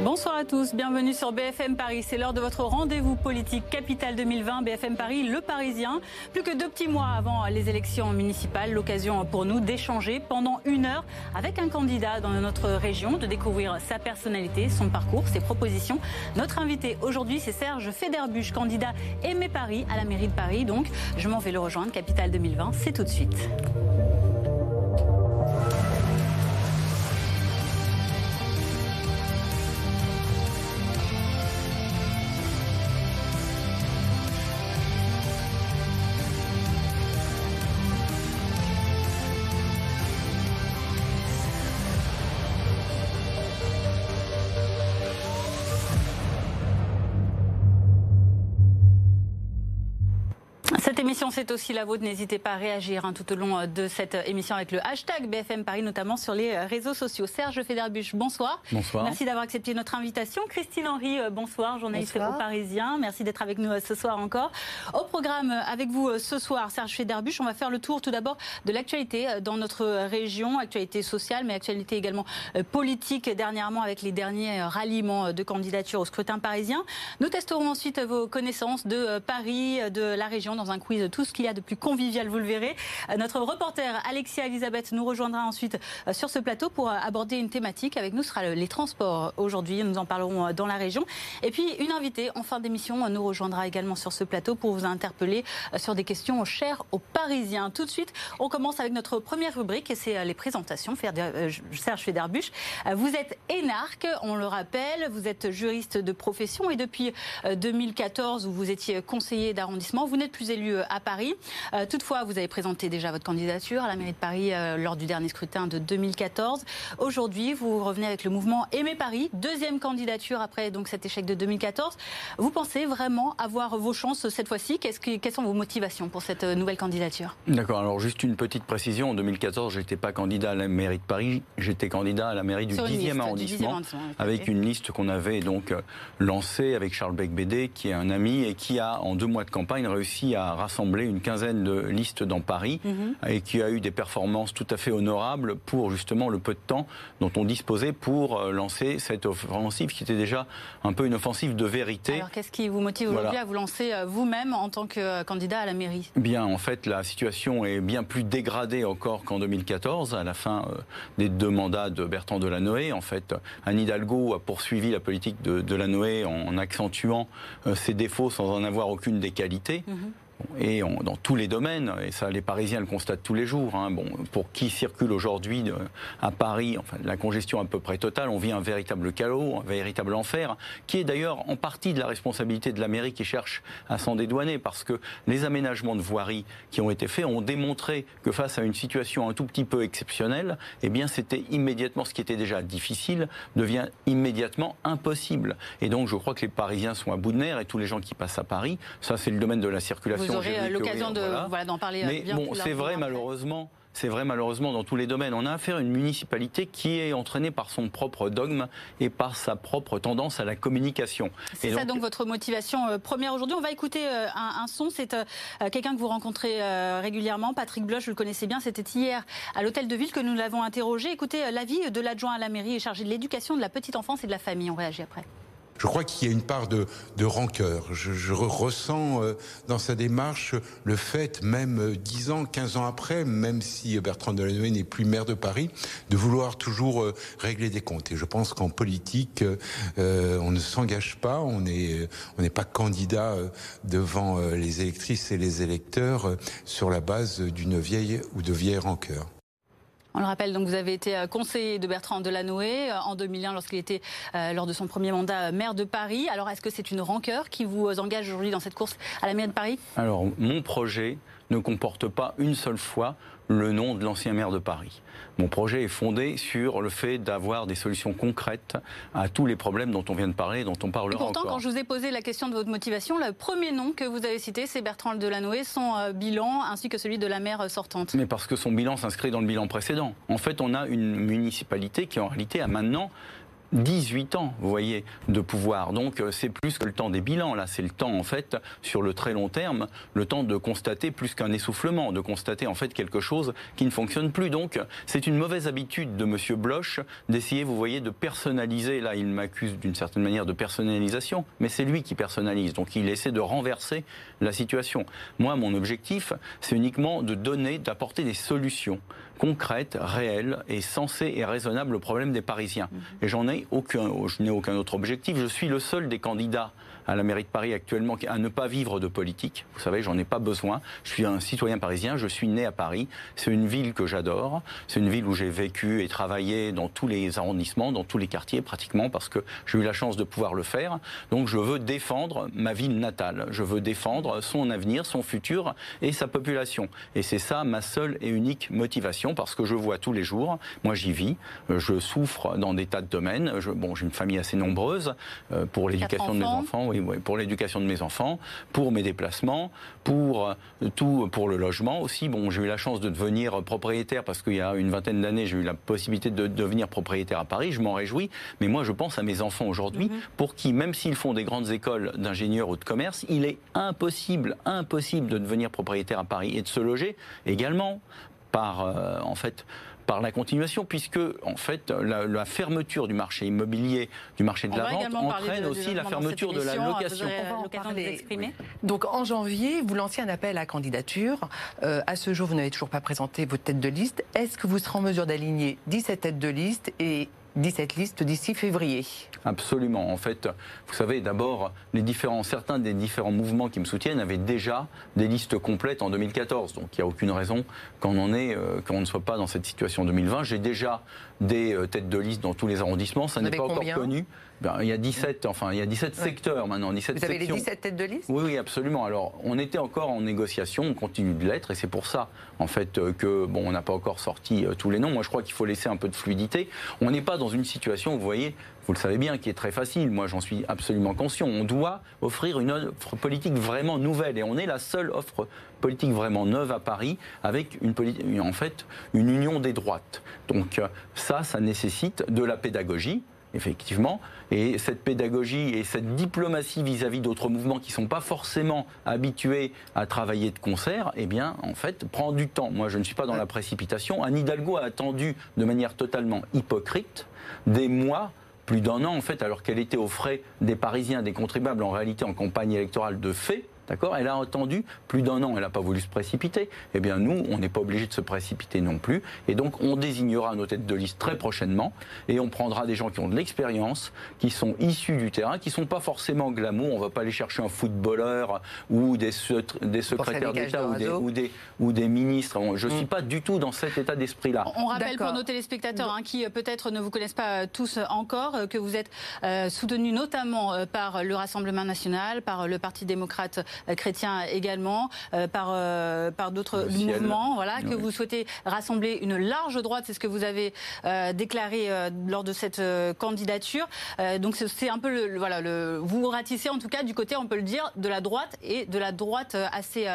Bonsoir à tous, bienvenue sur BFM Paris. C'est l'heure de votre rendez-vous politique Capitale 2020. BFM Paris, le Parisien. Plus que deux petits mois avant les élections municipales, l'occasion pour nous d'échanger pendant une heure avec un candidat dans notre région, de découvrir sa personnalité, son parcours, ses propositions. Notre invité aujourd'hui, c'est Serge Federbuche, candidat Aimé Paris à la mairie de Paris. Donc, je m'en vais le rejoindre. Capitale 2020, c'est tout de suite. Émission, c'est aussi la vôtre. N'hésitez pas à réagir hein, tout au long euh, de cette euh, émission avec le hashtag BFM Paris, notamment sur les euh, réseaux sociaux. Serge Federbuche, bonsoir. Bonsoir. Merci d'avoir accepté notre invitation. Christine Henry, bonsoir, journaliste au Parisien. Merci d'être avec nous ce soir encore. Au programme avec vous ce soir, Serge Federbuche, on va faire le tour tout d'abord de l'actualité dans notre région, actualité sociale, mais actualité également politique dernièrement avec les derniers ralliements de candidature au scrutin parisien. Nous testerons ensuite vos connaissances de Paris, de la région dans un coup de tout ce qu'il y a de plus convivial, vous le verrez. Euh, notre reporter Alexia Elisabeth nous rejoindra ensuite euh, sur ce plateau pour euh, aborder une thématique. Avec nous sera les transports aujourd'hui, nous en parlerons dans la région. Et puis une invitée en fin d'émission nous rejoindra également sur ce plateau pour vous interpeller sur des questions chères aux Parisiens. Tout de suite, on commence avec notre première rubrique et c'est les présentations. Serge Federbuche, vous êtes énarque, on le rappelle, vous êtes juriste de profession et depuis 2014 où vous étiez conseiller d'arrondissement, vous n'êtes plus élu à Paris. Euh, toutefois, vous avez présenté déjà votre candidature à la mairie de Paris euh, lors du dernier scrutin de 2014. Aujourd'hui, vous revenez avec le mouvement Aimer Paris, deuxième candidature après donc cet échec de 2014. Vous pensez vraiment avoir vos chances cette fois-ci? Quelles sont vos motivations pour cette euh, nouvelle candidature? D'accord. Alors juste une petite précision. En 2014, j'étais pas candidat à la mairie de Paris. J'étais candidat à la mairie du 10e arrondissement, avec une liste qu'on avait donc lancée avec Charles Beck-Bédé, qui est un ami et qui a en deux mois de campagne réussi à rassembler une quinzaine de listes dans Paris mhm. et qui a eu des performances tout à fait honorables pour justement le peu de temps dont on disposait pour euh, lancer cette offensive qui était déjà un peu une offensive de vérité. Alors qu'est-ce qui vous motive aujourd'hui à vous lancer euh, vous-même en tant que euh, candidat à la mairie? Bien, en fait, la situation est bien plus dégradée encore qu'en 2014, à la fin des deux mandats de Bertrand Delanoë. En fait, Anne Hidalgo a poursuivi la politique de Delanoë en accentuant ses défauts sans en avoir aucune des qualités. Mhm et dans tous les domaines, et ça les Parisiens le constatent tous les jours, hein. bon, pour qui circule aujourd'hui à Paris, enfin la congestion à peu près totale, on vit un véritable chaos, un véritable enfer, qui est d'ailleurs en partie de la responsabilité de la mairie qui cherche à s'en dédouaner, parce que les aménagements de voirie qui ont été faits ont démontré que face à une situation un tout petit peu exceptionnelle, eh bien c'était immédiatement, ce qui était déjà difficile, devient immédiatement impossible. Et donc je crois que les Parisiens sont à bout de nerfs et tous les gens qui passent à Paris, ça c'est le domaine de la circulation aurez euh, l'occasion de voilà. d'en parler. Euh, Mais bon, c'est vrai malheureusement. C'est vrai malheureusement dans tous les domaines. On a affaire à une municipalité qui est entraînée par son propre dogme et par sa propre tendance à la communication. C'est ça donc votre motivation euh, première aujourd'hui. On va écouter un, son. C'est quelqu'un que vous rencontrez régulièrement, Patrick Bloch, vous le connaissez bien. C'était hier à l'hôtel de ville que nous l'avons interrogé. Écoutez l'avis de l'adjoint à la mairie et chargé de l'éducation de la petite enfance et de la famille. On réagit après je crois qu'il y a une part de, de rancœur. Je, ressens euh, dans sa démarche le fait, même 10 euh, ans, 15 ans après, même si Bertrand Delanoë n'est plus maire de Paris, de vouloir toujours euh, régler des comptes. Et je pense qu'en politique, on ne s'engage pas, on n'est on n'est pas candidat devant les électrices et les électeurs sur la base d'une vieille ou de vieilles rancœurs. On le rappelle, donc vous avez été euh, conseiller de Bertrand Delanoë euh, en 2001 lorsqu'il était euh, lors de son premier mandat maire de Paris. Alors est-ce que c'est une rancœur qui vous engage aujourd'hui dans cette course à la mairie de Paris? Alors mon projet ne comporte pas une seule fois le nom de l'ancien maire de Paris. Mon projet est fondé sur le fait d'avoir des solutions concrètes à tous les problèmes dont on vient de parler, dont on parlera pourtant, quand je vous ai posé la question de votre motivation, le premier nom que vous avez cité, c'est Bertrand Delanoë, son euh, bilan ainsi que celui de la maire sortante. Mais parce que son bilan s'inscrit dans le bilan précédent. En fait, on a une municipalité qui en réalité a maintenant 18 ans, vous voyez, de pouvoir. Donc euh, c'est plus que le temps des bilans. Là, c'est le temps, en fait, sur le très long terme, le temps de constater plus qu'un essoufflement, de constater, en fait, quelque chose qui ne fonctionne plus. Donc c'est une mauvaise habitude de M. Bloch d'essayer, vous voyez, de personnaliser. Là, il m'accuse d'une certaine manière de personnalisation, mais c'est lui qui personnalise. Donc il essaie de renverser la situation. Moi, mon objectif, c'est uniquement de donner, d'apporter des solutions concrète, réelle et sensée et raisonnable au problème des Parisiens. Mhm. Et j'en ai aucun, je n'ai aucun autre objectif. Je suis le seul des candidats à la mairie de Paris actuellement à ne pas vivre de politique. Vous savez, j'en ai pas besoin. Je suis un citoyen parisien, je suis né à Paris. C'est une ville que j'adore. C'est une ville où j'ai vécu et travaillé dans tous les arrondissements, dans tous les quartiers pratiquement, parce que j'ai eu la chance de pouvoir le faire. Donc je veux défendre ma ville natale. Je veux défendre son avenir, son futur et sa population. Et c'est ça ma seule et unique motivation, parce que je vois tous les jours. Moi, j'y vis. Je souffre dans des tas de domaines. Je, bon, j'ai une famille assez nombreuse euh, pour l'éducation de mes enfants pour l'éducation de mes enfants, pour mes déplacements, pour euh, tout, pour le logement aussi. Bon, j'ai eu la chance de devenir propriétaire parce qu'il y a une vingtaine d'années, j'ai eu la possibilité de devenir propriétaire à Paris. Je m'en réjouis. Mais moi, je pense à mes enfants aujourd'hui, mhm. pour qui, même s'ils font des grandes écoles d'ingénieurs ou de commerce, il est impossible, impossible de devenir propriétaire à Paris et de se loger également par, euh, en fait, par la continuation, puisque en fait la, fermeture du marché immobilier, du marché de la vente, entraîne aussi la fermeture de la location. Donc en janvier, vous lancez un appel à candidature. Euh, à ce jour, vous n'avez toujours pas présenté votre tête de liste. Est-ce que vous serez en mesure d'aligner 17 têtes de liste et 17 listes d'ici février. Absolument. En fait, vous savez, d'abord, les différents, certains des différents mouvements qui me soutiennent avaient déjà des listes complètes en 2014. Donc, il n'y a aucune raison qu'on en ait, euh, qu'on ne soit pas dans cette situation en 2020. J'ai déjà des euh, têtes de liste dans tous les arrondissements. Ça n'est pas encore connu. Ben, il y a 17, enfin, il y a 17 secteurs maintenant, 17 Vous avez les 17 têtes de liste? Oui, oui, absolument. Alors, on était encore en négociation, on continue de l'être, et c'est pour ça, en fait, euh, que, bon, on n'a pas encore sorti euh, tous les noms. Moi, je crois qu'il faut laisser un peu de fluidité. On n'est pas dans une situation, vous voyez, vous le savez bien, qui est très facile. Moi, j'en suis absolument conscient. On doit offrir une offre politique vraiment nouvelle, et on est la seule offre politique vraiment neuve à Paris, avec une, en fait, une union des droites. Donc, euh, ça, ça nécessite de la pédagogie effectivement. Et cette pédagogie et cette diplomatie vis-à-vis d'autres mouvements qui ne sont pas forcément habitués à travailler de concert, eh bien, en fait, prend du temps. Moi, je ne suis pas dans la précipitation. Anne Hidalgo a attendu de manière totalement hypocrite des mois plus d'un an en fait, alors qu'elle était aux frais des Parisiens, des contribuables, en réalité en campagne électorale de fait, D'accord? Elle a attendu plus d'un an, elle n'a pas voulu se précipiter. Eh bien, nous, on n'est pas obligé de se précipiter non plus. Et donc, on désignera nos têtes de liste très prochainement et on prendra des gens qui ont de l'expérience, qui sont issus du terrain, qui ne sont pas forcément glamour. On ne va pas aller chercher un footballeur ou des, des secrétaires d'État ou des, ou, des, ministres. Je ne suis mm. pas du tout dans cet état d'esprit-là. On rappelle pour nos téléspectateurs hein, qui euh, peut-être ne vous connaissent pas euh, tous encore euh, que vous êtes soutenu notamment par le Rassemblement national, par le Parti démocrate euh, chrétiens également, euh, par, euh, par d'autres mouvements, voilà, que vous souhaitez rassembler une large droite, c'est ce que vous avez déclaré lors de cette candidature. donc c'est un peu le, voilà, le, vous ratissez en tout cas du côté, on peut le dire, de la droite et de la droite assez,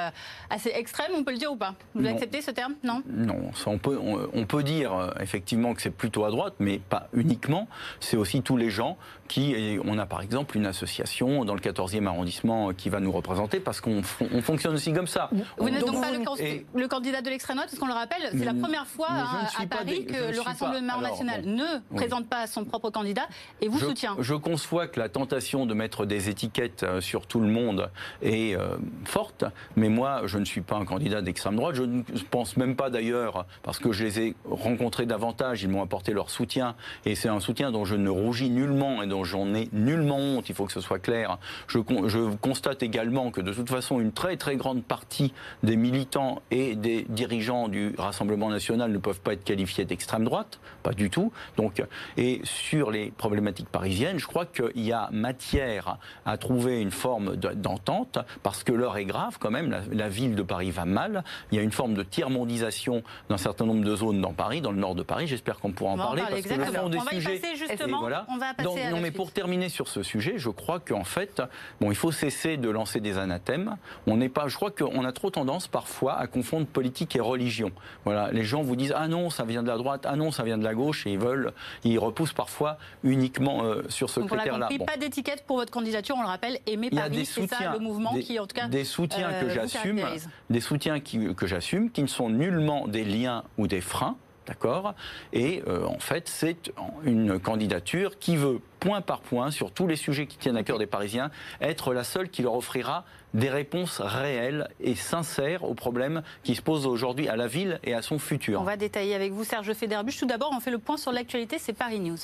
assez extrême, on peut le dire ou pas? Vous acceptez ce terme? Non? Non, on, peut, on, peut dire effectivement que c'est plutôt à droite, mais pas uniquement. C'est aussi tous les gens qui, on a par exemple une association dans le 14e arrondissement qui va nous représenter parce qu'on fonctionne aussi comme ça. Vous n'êtes donc pas le, candidat de l'extrême droite, parce qu'on le rappelle, c'est la première fois à Paris que le Rassemblement national ne présente pas son propre candidat et vous soutient. Je conçois que la tentation de mettre des étiquettes euh, sur tout le monde est euh, forte, mais moi, je ne suis pas un candidat d'extrême droite. Je ne pense même pas d'ailleurs, parce que je les ai rencontrés davantage, ils m'ont apporté leur soutien, et c'est un soutien dont je ne rougis nullement et dont j'en ai nullement honte, il faut que ce soit clair. Je, je constate également que de toute façon, une très très grande partie des militants et des dirigeants du Rassemblement national ne peuvent pas être qualifiés d'extrême droite, pas du tout. Donc, et sur les problématiques parisiennes, je crois qu'il y a matière à trouver une forme d'entente, parce que l'heure est grave quand même, la, ville de Paris va mal, il y a une forme de tiers-mondisation d'un certain nombre de zones dans Paris, dans le nord de Paris, j'espère qu'on pourra en parler, parce que le fond des on sujets... Va justement, voilà. on va passer non, mais pour terminer sur ce sujet, je crois qu'en fait, bon, il faut cesser de lancer des l'anathème. On n'est pas, je crois qu'on a trop tendance parfois à confondre politique et religion. Voilà, les gens vous disent ah non, ça vient de la droite, ah non, ça vient de la gauche, et ils veulent, ils repoussent parfois uniquement euh, sur ce critère-là. Bon. Pas d'étiquette pour votre candidature, on le rappelle, aimé Paris, c'est ça le mouvement qui, en tout cas, des soutiens que j'assume, des soutiens que j'assume, qui ne sont nullement des liens ou des freins D'accord? Et euh, en fait, c'est une candidature qui veut, point par point, sur tous les sujets qui tiennent à cœur des Parisiens, être la seule qui leur offrira des réponses réelles et sincères aux problèmes qui se posent aujourd'hui à la ville et à son futur. On va détailler avec vous, Serge Federbuch. Tout d'abord, on fait le point sur l'actualité, c'est Paris News.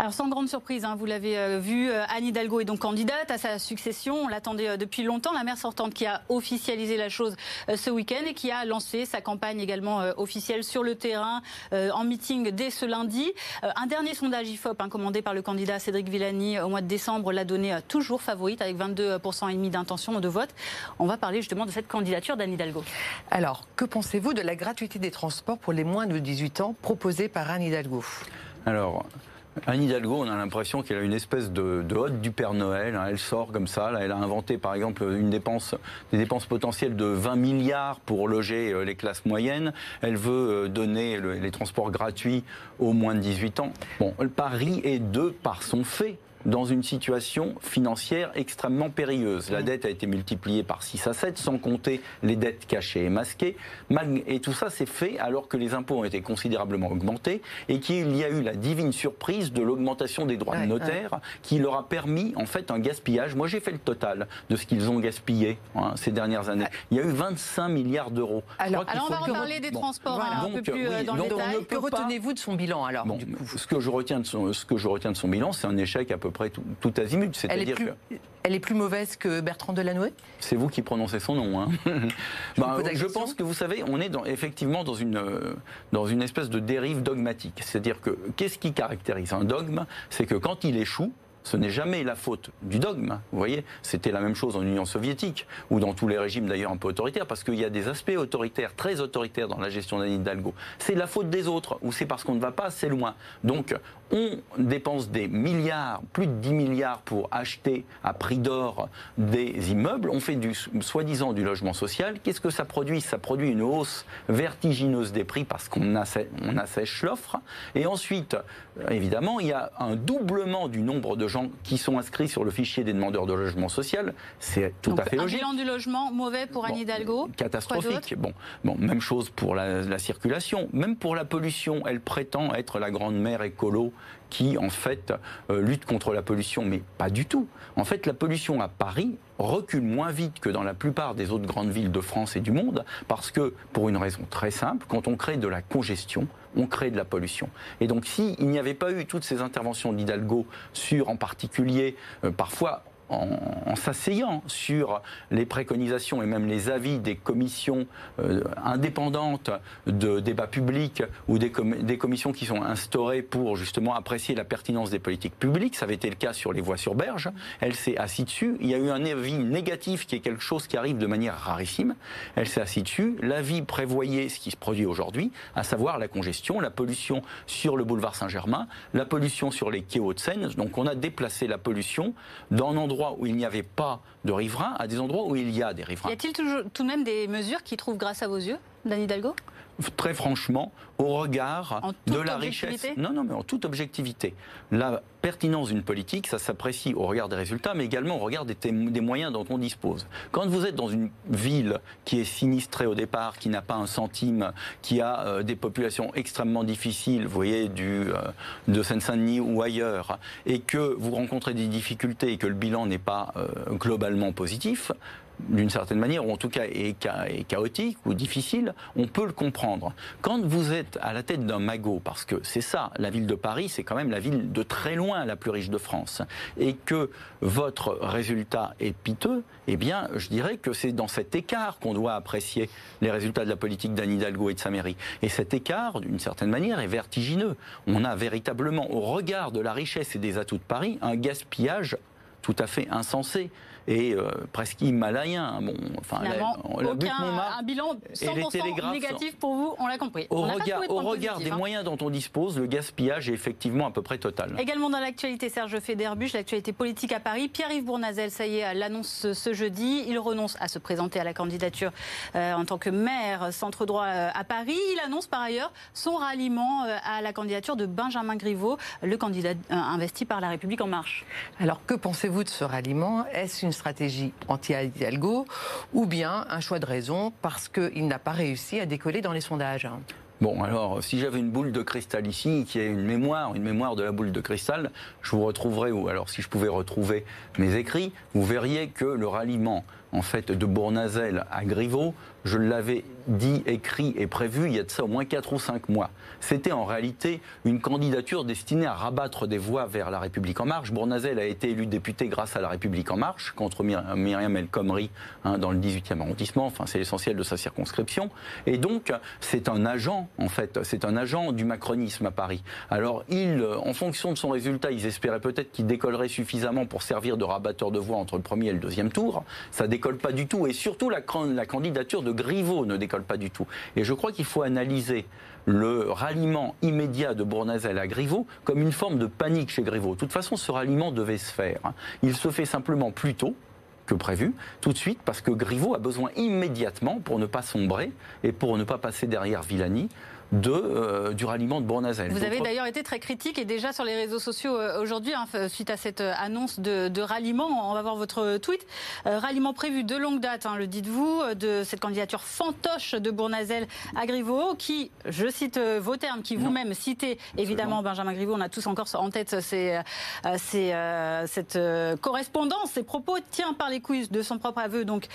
Alors sans grande surprise, hein, vous l'avez euh, vu, euh, Anne Hidalgo est donc candidate à sa succession. On l'attendait euh, depuis longtemps. La maire sortante qui a officialisé la chose ce week-end et qui a lancé sa campagne également officielle sur le terrain en meeting dès ce lundi. un dernier sondage IFOP hein, commandé par le candidat Cédric Villani au mois de décembre l'a donné toujours favorite avec 22% et demi d'intention de vote. On va parler justement de cette candidature d'Anne Hidalgo. Alors, que pensez-vous de la gratuité des transports pour les moins de 18 ans proposée par Anne Hidalgo? Alors, Anne Hidalgo, on a l'impression qu'elle a une espèce de, de hotte du Père Noël. Hein. Elle sort comme ça. elle a inventé, par exemple, une dépense, des dépenses potentielles de 20 milliards pour loger euh, les classes moyennes. Elle veut euh, donner les transports gratuits aux moins de 18 ans. Bon, le est de par son fait dans une situation financière extrêmement périlleuse. La mmh. dette a été multipliée par 6 à 7, sans compter les dettes cachées et masquées. Et tout ça s'est fait alors que les impôts ont été considérablement augmentés et qu'il y a eu la divine surprise de l'augmentation des droits de notaire qui leur a permis en fait un gaspillage. Moi j'ai fait le total de ce qu'ils ont gaspillé hein, ces dernières années. Il y a eu 25 milliards d'euros. Alors, on va reparler des transports un peu plus euh, dans le détail. Que retenez-vous de son bilan alors Ce que je retiens de son, ce que je retiens de son bilan, c'est un échec à peu près tout, tout azimut. C'est-à-dire que elle est plus mauvaise que Bertrand Delanoë? C'est vous qui prononcez son nom. Hein. Bah, je pense que vous savez, on est dans, effectivement dans une, euh, dans une espèce de dérive dogmatique. C'est-à-dire que qu'est-ce qui caractérise un dogme? C'est que quand il échoue, ce n'est jamais la faute du dogme. Vous voyez, c'était la même chose en Union soviétique, ou dans tous les régimes d'ailleurs un peu autoritaires, parce qu'il y a des aspects autoritaires, très autoritaires dans la gestion d'Anne Hidalgo. C'est la faute des autres, ou c'est parce qu'on ne va pas assez loin. Donc, on dépense des milliards, plus de 10 milliards pour acheter à prix d'or des immeubles, on fait du soi-disant du logement social. Qu'est-ce que ça produit? Ça produit une hausse vertigineuse des prix parce qu'on assèche l'offre. Et ensuite, évidemment, il y a un doublement du nombre de gens qui sont inscrits sur le fichier des demandeurs de logement social. C'est tout à fait logique. Un bilan du logement mauvais pour Anne Hidalgo Catastrophique. Bon, bon, même chose pour la, la circulation, même pour la pollution. Elle prétend être la grande mère écolo qui, en fait, euh, lutte contre la pollution, mais pas du tout. En fait, la pollution à Paris recule moins vite que dans la plupart des autres grandes villes de France et du monde, parce que, pour une raison très simple, quand on crée de la congestion, on crée de la pollution. Et donc, s'il n'y avait pas eu toutes ces interventions d'Hidalgo sur, en particulier, euh, parfois en, s'asseyant sur les préconisations et même les avis des commissions euh, indépendantes de débat public ou des, des, commissions qui sont instaurées pour justement apprécier la pertinence des politiques publiques. Ça avait été le cas sur les voies sur berge. Elle s'est assise dessus. Il y a eu un avis négatif qui est quelque chose qui arrive de manière rarissime. Elle s'est assise dessus. L'avis prévoyait ce qui se produit aujourd'hui, à savoir la congestion, la pollution sur le boulevard Saint-Germain, la pollution sur les quais Hauts-de-Seine. Donc on a déplacé la pollution d'un endroit où il n'y avait pas de riverains à des endroits où il y a des riverains. Y a-t-il tout de même des mesures qui trouvent grâce à vos yeux, Dani Hidalgo? Très franchement, au regard de la richesse. Non, non, mais en toute objectivité. La pertinence d'une politique, ça s'apprécie au regard des résultats, mais également au regard des, des, moyens dont on dispose. Quand vous êtes dans une ville qui est sinistrée au départ, qui n'a pas un centime, qui a euh, des populations extrêmement difficiles, vous voyez, du, euh, de Seine-Saint-Denis ou ailleurs, et que vous rencontrez des difficultés et que le bilan n'est pas euh, globalement positif, d'une certaine manière, ou en tout cas est, chaotique ou difficile, on peut le comprendre. Quand vous êtes à la tête d'un magot, parce que c'est ça, la ville de Paris, c'est quand même la ville de très loin la plus riche de France, et que votre résultat est piteux, eh bien, je dirais que c'est dans cet écart qu'on doit apprécier les résultats de la politique d'Anne Hidalgo et de sa mairie. Et cet écart, d'une certaine manière, est vertigineux. On a véritablement, au regard de la richesse et des atouts de Paris, un gaspillage tout à fait insensé est presque himalaya. Bon, enfin, aucun, un bilan 100% négatif pour vous, on l'a compris. Au regard, au regard des hein. moyens dont on dispose, le gaspillage est effectivement à peu près total. Également dans l'actualité, Serge Federbuch, l'actualité politique à Paris, Pierre-Yves Bournazel, ça y est, l'annonce ce jeudi, il renonce à se présenter à la candidature en tant que maire centre droit à Paris. Il annonce par ailleurs son ralliement à la candidature de Benjamin Griveaux, le candidat investi par La République En Marche. Alors que pensez-vous de ce ralliement? Est-ce une stratégie anti-Hidalgo ou bien un choix de raison parce qu'il n'a pas réussi à décoller dans les sondages. Bon, alors, si j'avais une boule de cristal ici, qui est une mémoire, une mémoire de la boule de cristal, je vous retrouverais, ou alors si je pouvais retrouver mes écrits, vous verriez que le ralliement, en fait, de Bournazel à Griveaux, je l'avais dit, écrit et prévu il y a de ça au moins 4 ou 5 mois. C'était en réalité une candidature destinée à rabattre des voix vers La République En Marche. Bournazel a été élu député grâce à La République En Marche contre Myriam El Khomri hein, dans le 18e arrondissement. Enfin, c'est l'essentiel de sa circonscription. Et donc, c'est un agent, en fait, c'est un agent du macronisme à Paris. Alors, en fonction de son résultat, ils espéraient peut-être qu'il décollerait suffisamment pour servir de rabatteur de voix entre le premier et le deuxième tour. Ça décolle pas du tout. Et surtout, la, la candidature de Griveaux ne décolle pas du tout. Et je crois qu'il faut analyser le ralliement immédiat de Bournazel à Griveaux comme une forme de panique chez Griveaux. De toute façon, ce ralliement devait se faire. Il se fait simplement plus tôt que prévu, tout de suite, parce que Griveaux a besoin immédiatement, pour ne pas sombrer et pour ne pas passer derrière Villani, de, euh, du ralliement de Bournazel. Vous avez d'ailleurs été très critique et déjà sur les réseaux sociaux euh, aujourd'hui, hein, suite à cette euh, annonce de, de, ralliement, on va voir votre tweet. ralliement prévu de longue date, hein, le dites-vous, de cette candidature fantoche de Bournazel à Griveaux, qui, je cite vos termes, qui vous-même citez évidemment Benjamin Griveaux, on a tous encore en tête ces, ces, cette correspondance, ces propos, tient par les couilles de son propre aveu, donc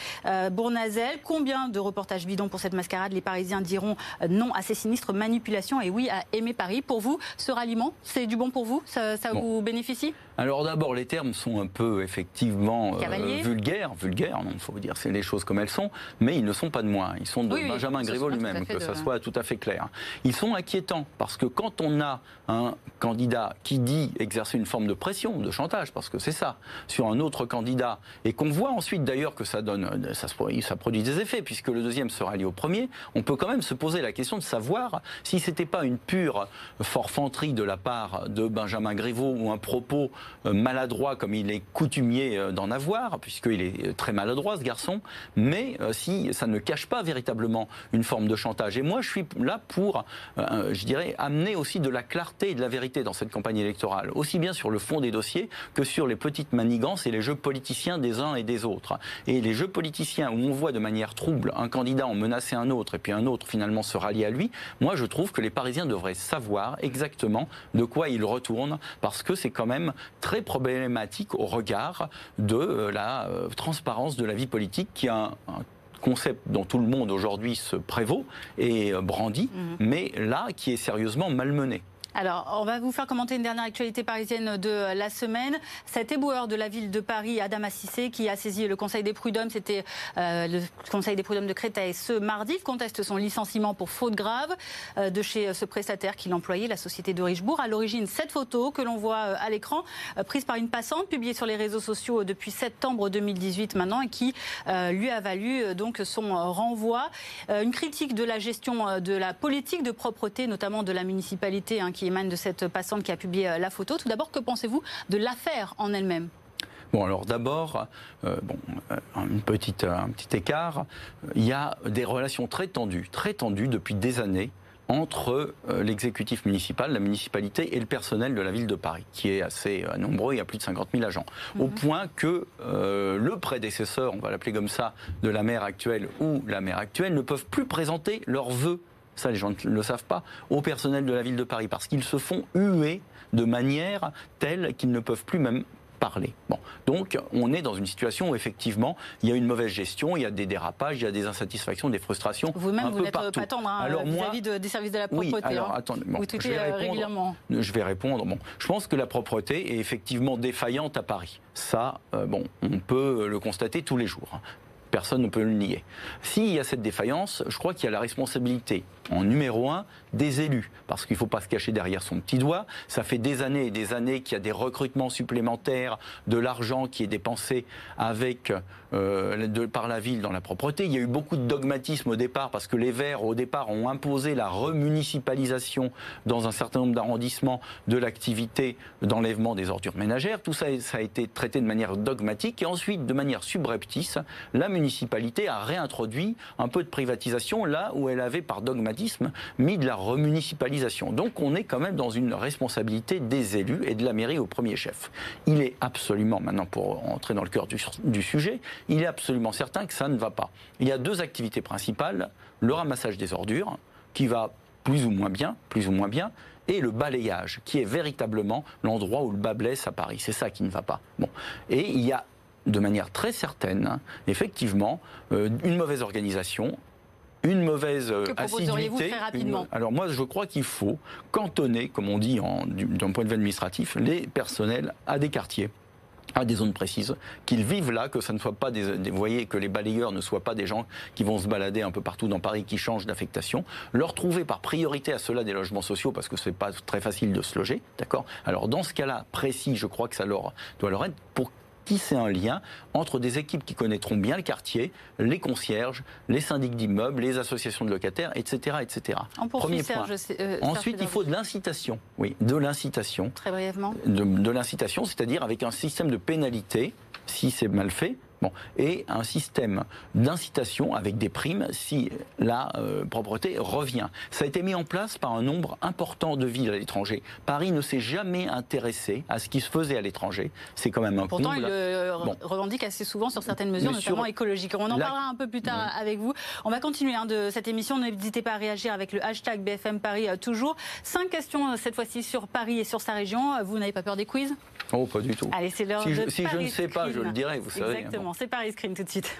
Bournazel. Combien de reportages bidons pour cette mascarade? Les Parisiens diront non à ces sinistres manipulation et oui à aimer Paris. Pour vous, ce ralliement, c'est du bon pour vous? Ça, vous bénéficie? Alors d'abord, les termes sont un peu effectivement euh, vulgaires. Vulgaires, il faut vous dire, c'est les choses comme elles sont, mais ils ne sont pas de moi. Ils sont de Benjamin Griveaux lui-même, que ça soit tout à fait clair. Ils sont inquiétants parce que quand on a un candidat qui dit exercer une forme de pression, de chantage, parce que c'est ça, sur un autre candidat, et qu'on voit ensuite d'ailleurs que ça donne, ça, ça produit des effets, puisque le deuxième se rallie au premier, on peut quand même se poser la question de savoir si c'était pas une pure forfanterie de la part de Benjamin Griveaux ou un propos euh, maladroit comme il est coutumier euh, d'en avoir, puisqu'il est très maladroit ce garçon, mais euh, si ça ne cache pas véritablement une forme de chantage. Et moi, je suis là pour, je dirais, amener aussi de la clarté et de la vérité dans cette campagne électorale, aussi bien sur le fond des dossiers que sur les petites manigances et les jeux politiciens des uns et des autres. Et les jeux politiciens où on voit de manière trouble un candidat en menacer un autre et puis un autre finalement se rallier à lui, moi, je trouve que les Parisiens devraient savoir exactement de quoi ils retournent, parce que c'est quand même très problématique au regard de euh, la euh, transparence de la vie politique qui a un, concept dont tout le monde aujourd'hui se prévaut et euh, brandit, mmh. mais là qui est sérieusement malmené. Alors, on va vous faire commenter une dernière actualité parisienne de la semaine. Cet éboueur de la ville de Paris, Adam Assissé, qui a saisi le Conseil des prud'hommes, c'était euh, le Conseil des prud'hommes de Créteil ce mardi, conteste son licenciement pour faute grave euh, de chez ce prestataire qu'il employait, la société de Richebourg. À l'origine, cette photo que l'on voit euh, à l'écran, prise par une passante, publiée sur les réseaux sociaux depuis septembre 2018 maintenant, et qui lui a valu donc son renvoi. une critique de la gestion de la politique de propreté, notamment de la municipalité, hein, qui qui émane de cette passante qui a publié euh, la photo. Tout d'abord, que pensez-vous de l'affaire en elle-même? Bon, alors d'abord, euh, bon, euh, une petite, un petit écart. Il y a des relations très tendues, très tendues depuis des années entre l'exécutif municipal, la municipalité et le personnel de la ville de Paris, qui est assez nombreux, il y a plus de 50 000 agents. Au mhm. point que le prédécesseur, on va l'appeler comme ça, de la maire actuelle ou la maire actuelle ne peuvent plus présenter leurs vœux ça les gens ne le savent pas, au personnel de la ville de Paris, parce qu'ils se font huer de manière telle qu'ils ne peuvent plus même parler. Bon. Donc, on est dans une situation où, effectivement, il y a une mauvaise gestion, il y a des dérapages, il y a des insatisfactions, des frustrations. Vous-même, vous n'êtes pas tendre hein, vis-à-vis des services de la propreté. Oui, alors, hein. attendez, vous je vais euh, régulièrement. Je vais répondre. Bon, je pense que la propreté est effectivement défaillante à Paris. Ça, euh, bon, on peut le constater tous les jours. Personne ne peut le nier. S'il y a cette défaillance, je crois qu'il y a la responsabilité, en numéro un, des élus, parce qu'il ne faut pas se cacher derrière son petit doigt. Ça fait des années et des années qu'il y a des recrutements supplémentaires, de l'argent qui est dépensé avec, euh, par la ville dans la propreté. Il y a eu beaucoup de dogmatisme au départ, parce que les Verts, au départ, ont imposé la remunicipalisation dans un certain nombre d'arrondissements de l'activité d'enlèvement des ordures ménagères. Tout ça, ça a été traité de manière dogmatique et ensuite, de manière subreptice, la municipalité a réintroduit un peu de privatisation là où elle avait, par dogmatisme, mis de la remunicipalisation. Donc on est quand même dans une responsabilité des élus et de la mairie au premier chef. Il est absolument, maintenant pour entrer dans le cœur du, du sujet, il est absolument certain que ça ne va pas. Il y a deux activités principales, le ramassage des ordures, qui va plus ou moins bien, plus ou moins bien, et le balayage, qui est véritablement l'endroit où le bas blesse à Paris. C'est ça qui ne va pas. Bon. Et il y a de manière très certaine, effectivement, euh, une mauvaise organisation, une mauvaise euh, que assiduité. Très rapidement alors moi, je crois qu'il faut cantonner, comme on dit d'un point de vue administratif, les personnels à des quartiers à des zones précises, qu'ils vivent là, que ça ne soit pas des, vous voyez, que les balayeurs ne soient pas des gens qui vont se balader un peu partout dans Paris, qui changent d'affectation, leur trouver par priorité à cela des logements sociaux, parce que c'est pas très facile de se loger, d'accord? Alors dans ce cas-là précis, je crois que ça leur doit leur être pour tisser un lien entre des équipes qui connaîtront bien le quartier, les concierges, les syndics d'immeubles, les associations de locataires, etc. etc. Premier point. Euh, Ensuite, il faut de l'incitation. Oui, de l'incitation. Très brièvement. De, de l'incitation, c'est-à-dire avec un système de pénalité si c'est mal fait, et un système d'incitation avec des primes si la euh, propreté revient. Ça a été mis en place par un nombre important de villes à l'étranger. Paris ne s'est jamais intéressé à ce qui se faisait à l'étranger. C'est quand même un Pourtant, il le revendique assez souvent sur certaines mesures, notamment écologiques. On en parlera un peu plus tard avec vous. On va continuer hein, de cette émission. N'hésitez pas à réagir avec le hashtag BFM Paris euh, toujours. Cinq questions euh, cette fois-ci sur Paris et sur sa région. Vous n'avez pas peur des quiz? Oh, pas du tout. Allez, c'est l'heure si je, si je ne sais pas, je le dirai, vous savez. Exactement, c'est Paris Screen tout de suite.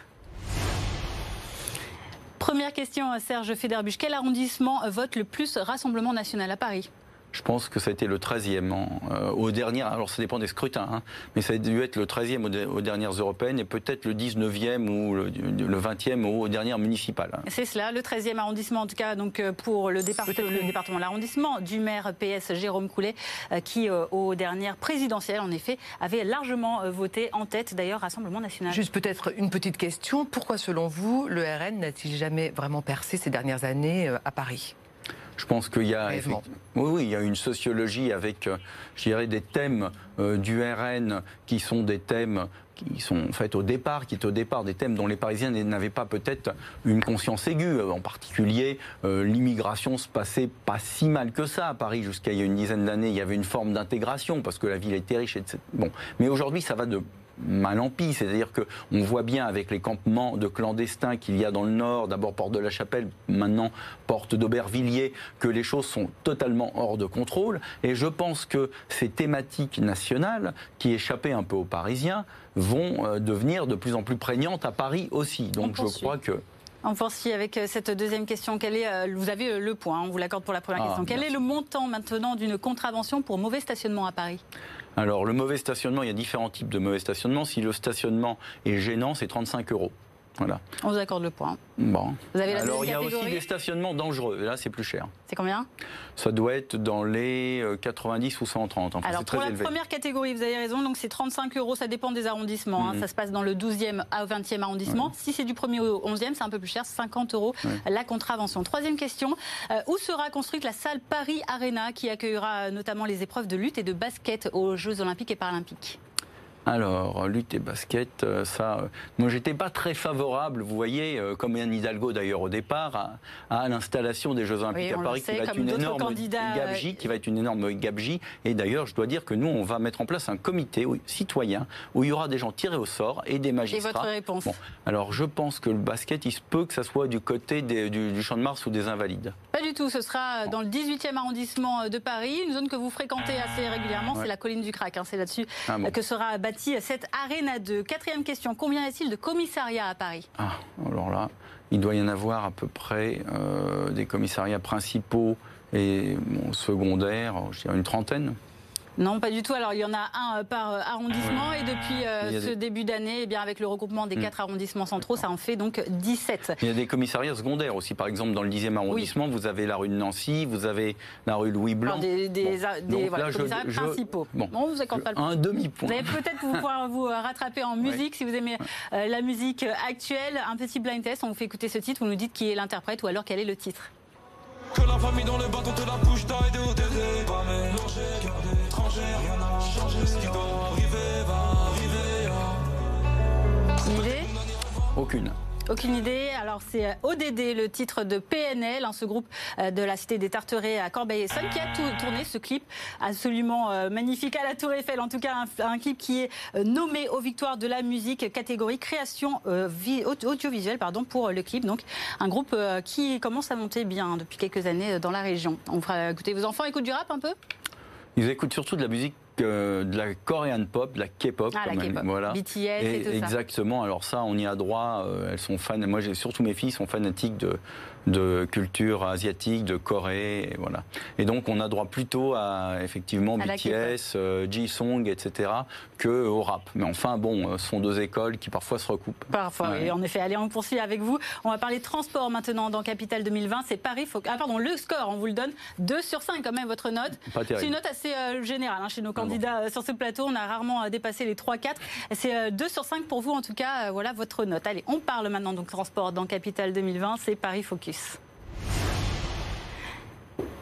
Première question, Serge Federbuch. Quel arrondissement vote le plus Rassemblement national à Paris? Je pense que ça a été le 13e. Euh, au dernier, alors ça dépend des scrutins, hein, mais ça a dû être le 13e aux, dernières européennes et peut-être le 19e ou le, 20e aux dernières municipales. Hein. C'est cela, le 13e arrondissement en tout cas donc euh, pour le, le département, l'arrondissement du maire PS Jérôme Coulet euh, qui aux dernières présidentielles en effet avait largement voté en tête d'ailleurs Rassemblement national. Juste peut-être une petite question, pourquoi selon vous le RN n'a-t-il jamais vraiment percé ces dernières années à Paris? Je pense qu'il y a oui, oui, il y a une sociologie avec, euh, je dirais, des thèmes euh, du RN qui sont des thèmes qui sont en fait au départ, qui étaient au départ des thèmes dont les Parisiens n'avaient pas peut-être une conscience aiguë. En particulier, euh, l'immigration se passait pas si mal que ça à Paris jusqu'à il y a une dizaine d'années. Il y avait une forme d'intégration parce que la ville était riche, etc. Bon, mais aujourd'hui, ça va de mal en pis. C'est-à-dire qu'on voit bien avec les campements de clandestins qu'il y a dans le Nord, d'abord Porte de la Chapelle, maintenant Porte d'Aubervilliers, que les choses sont totalement hors de contrôle. Et je pense que ces thématiques nationales, qui échappaient un peu aux Parisiens, vont euh, devenir de plus en plus prégnantes à Paris aussi. Donc je crois que... On poursuit avec euh, cette deuxième question. Quel est, euh, vous avez le point, on vous l'accorde pour la première ah, question. Quel est le montant maintenant d'une contravention pour mauvais stationnement à Paris? Alors, le mauvais stationnement, il y a différents types de mauvais stationnement. Si le stationnement est gênant, c'est 35 euros. Voilà. On vous accorde le point. Bon. Alors il y a aussi des stationnements dangereux. là, c'est plus cher. C'est combien? Ça doit être dans les 90 euh, ou 130. Enfin, Alors pour la première catégorie, vous avez raison. Donc c'est 35 euros. Ça dépend des arrondissements. Hein. Mhm. Ça se passe dans le 12e à 20e arrondissement. Si c'est du 1er au 11e, c'est un peu plus cher. 50 euros la contravention. Troisième question. Euh, où sera construite la salle Paris Arena qui accueillera notamment les épreuves de lutte et de basket aux Jeux Olympiques et Paralympiques? Alors, lutte et basket, euh, ça. Euh, moi, j'étais pas très favorable, vous voyez, euh, comme Yann Hidalgo d'ailleurs au départ, à, l'installation des Jeux Olympiques à Paris, qui va être une énorme gabegie, qui va être une énorme gabegie. Et d'ailleurs, je dois dire que nous, on va mettre en place un comité citoyen où il y aura des gens tirés au sort et des magistrats. Et votre réponse Alors, je pense que le basket, il se peut que ça soit du côté du, Champ de Mars ou des Invalides. Pas du tout. Ce sera dans le 18e arrondissement de Paris, une zone que vous fréquentez assez régulièrement. C'est la colline du Crac. Hein. c'est là-dessus ah que sera bâti cette Arena 2. Quatrième question, combien y a-t-il de commissariats à Paris? Ah, Alors là, il doit y en avoir à peu près euh, des commissariats principaux et secondaires, je dirais une trentaine. Non, pas du tout. Alors, il y en a un euh, par euh, arrondissement et depuis euh, ce début d'année, eh bien, avec le regroupement des mm. quatre arrondissements centraux, ça en fait donc 17. Il y a des commissariats secondaires aussi. Par exemple, dans le 10e arrondissement, vous avez la rue de Nancy, vous avez la rue Louis Blanc. des, commissariats principaux. Bon, on vous accorde pas le Un demi-point. Vous allez peut-être pouvoir vous rattraper en musique si vous aimez la musique actuelle. Un petit blind test, on vous fait écouter ce titre, vous nous dites qui est l'interprète ou alors quel est le titre. Que la famille dans le bâton te la bouche taille de Rien n'a changé Ce qui doit arriver va arriver Une idée? Aucune. Aucune idée. Alors c'est euh, ODD, le titre de PNL, hein, ce groupe euh, de la cité des Tarterets à Corbeil-Essonne, qui a tourné ce clip absolument euh, magnifique à la Tour Eiffel. En tout cas, un, clip qui est nommé aux victoires de la musique catégorie création audiovisuelle, pardon, pour le clip. Donc un groupe qui commence à monter bien depuis quelques années dans la région. On fera écouter vos enfants écoutent du rap un peu? Ils écoutent surtout de la musique de la Korean pop, de la K-pop. Ah, voilà. BTS et, tout ça. Exactement. Alors ça, on y a droit. elles sont fans. Moi, surtout mes filles sont fanatiques de de culture asiatique, de Corée, et voilà. Et donc on a droit plutôt à effectivement BTS, euh, J-Song, etc., que au rap. Mais enfin bon, euh, ce sont deux écoles qui parfois se recoupent. Parfois, et en effet. Allez, on poursuit avec vous. On va parler transport maintenant dans Capital 2020. C'est Paris. Ah pardon, le score, on vous le donne 2 sur 5 quand même votre note. C'est une note assez euh, générale hein, chez nos candidats sur ce plateau. On a rarement dépassé les 3-4. C'est 2 sur 5 pour vous en tout cas. voilà votre note. Allez, on parle maintenant donc transport dans Capital 2020. C'est Paris Focus.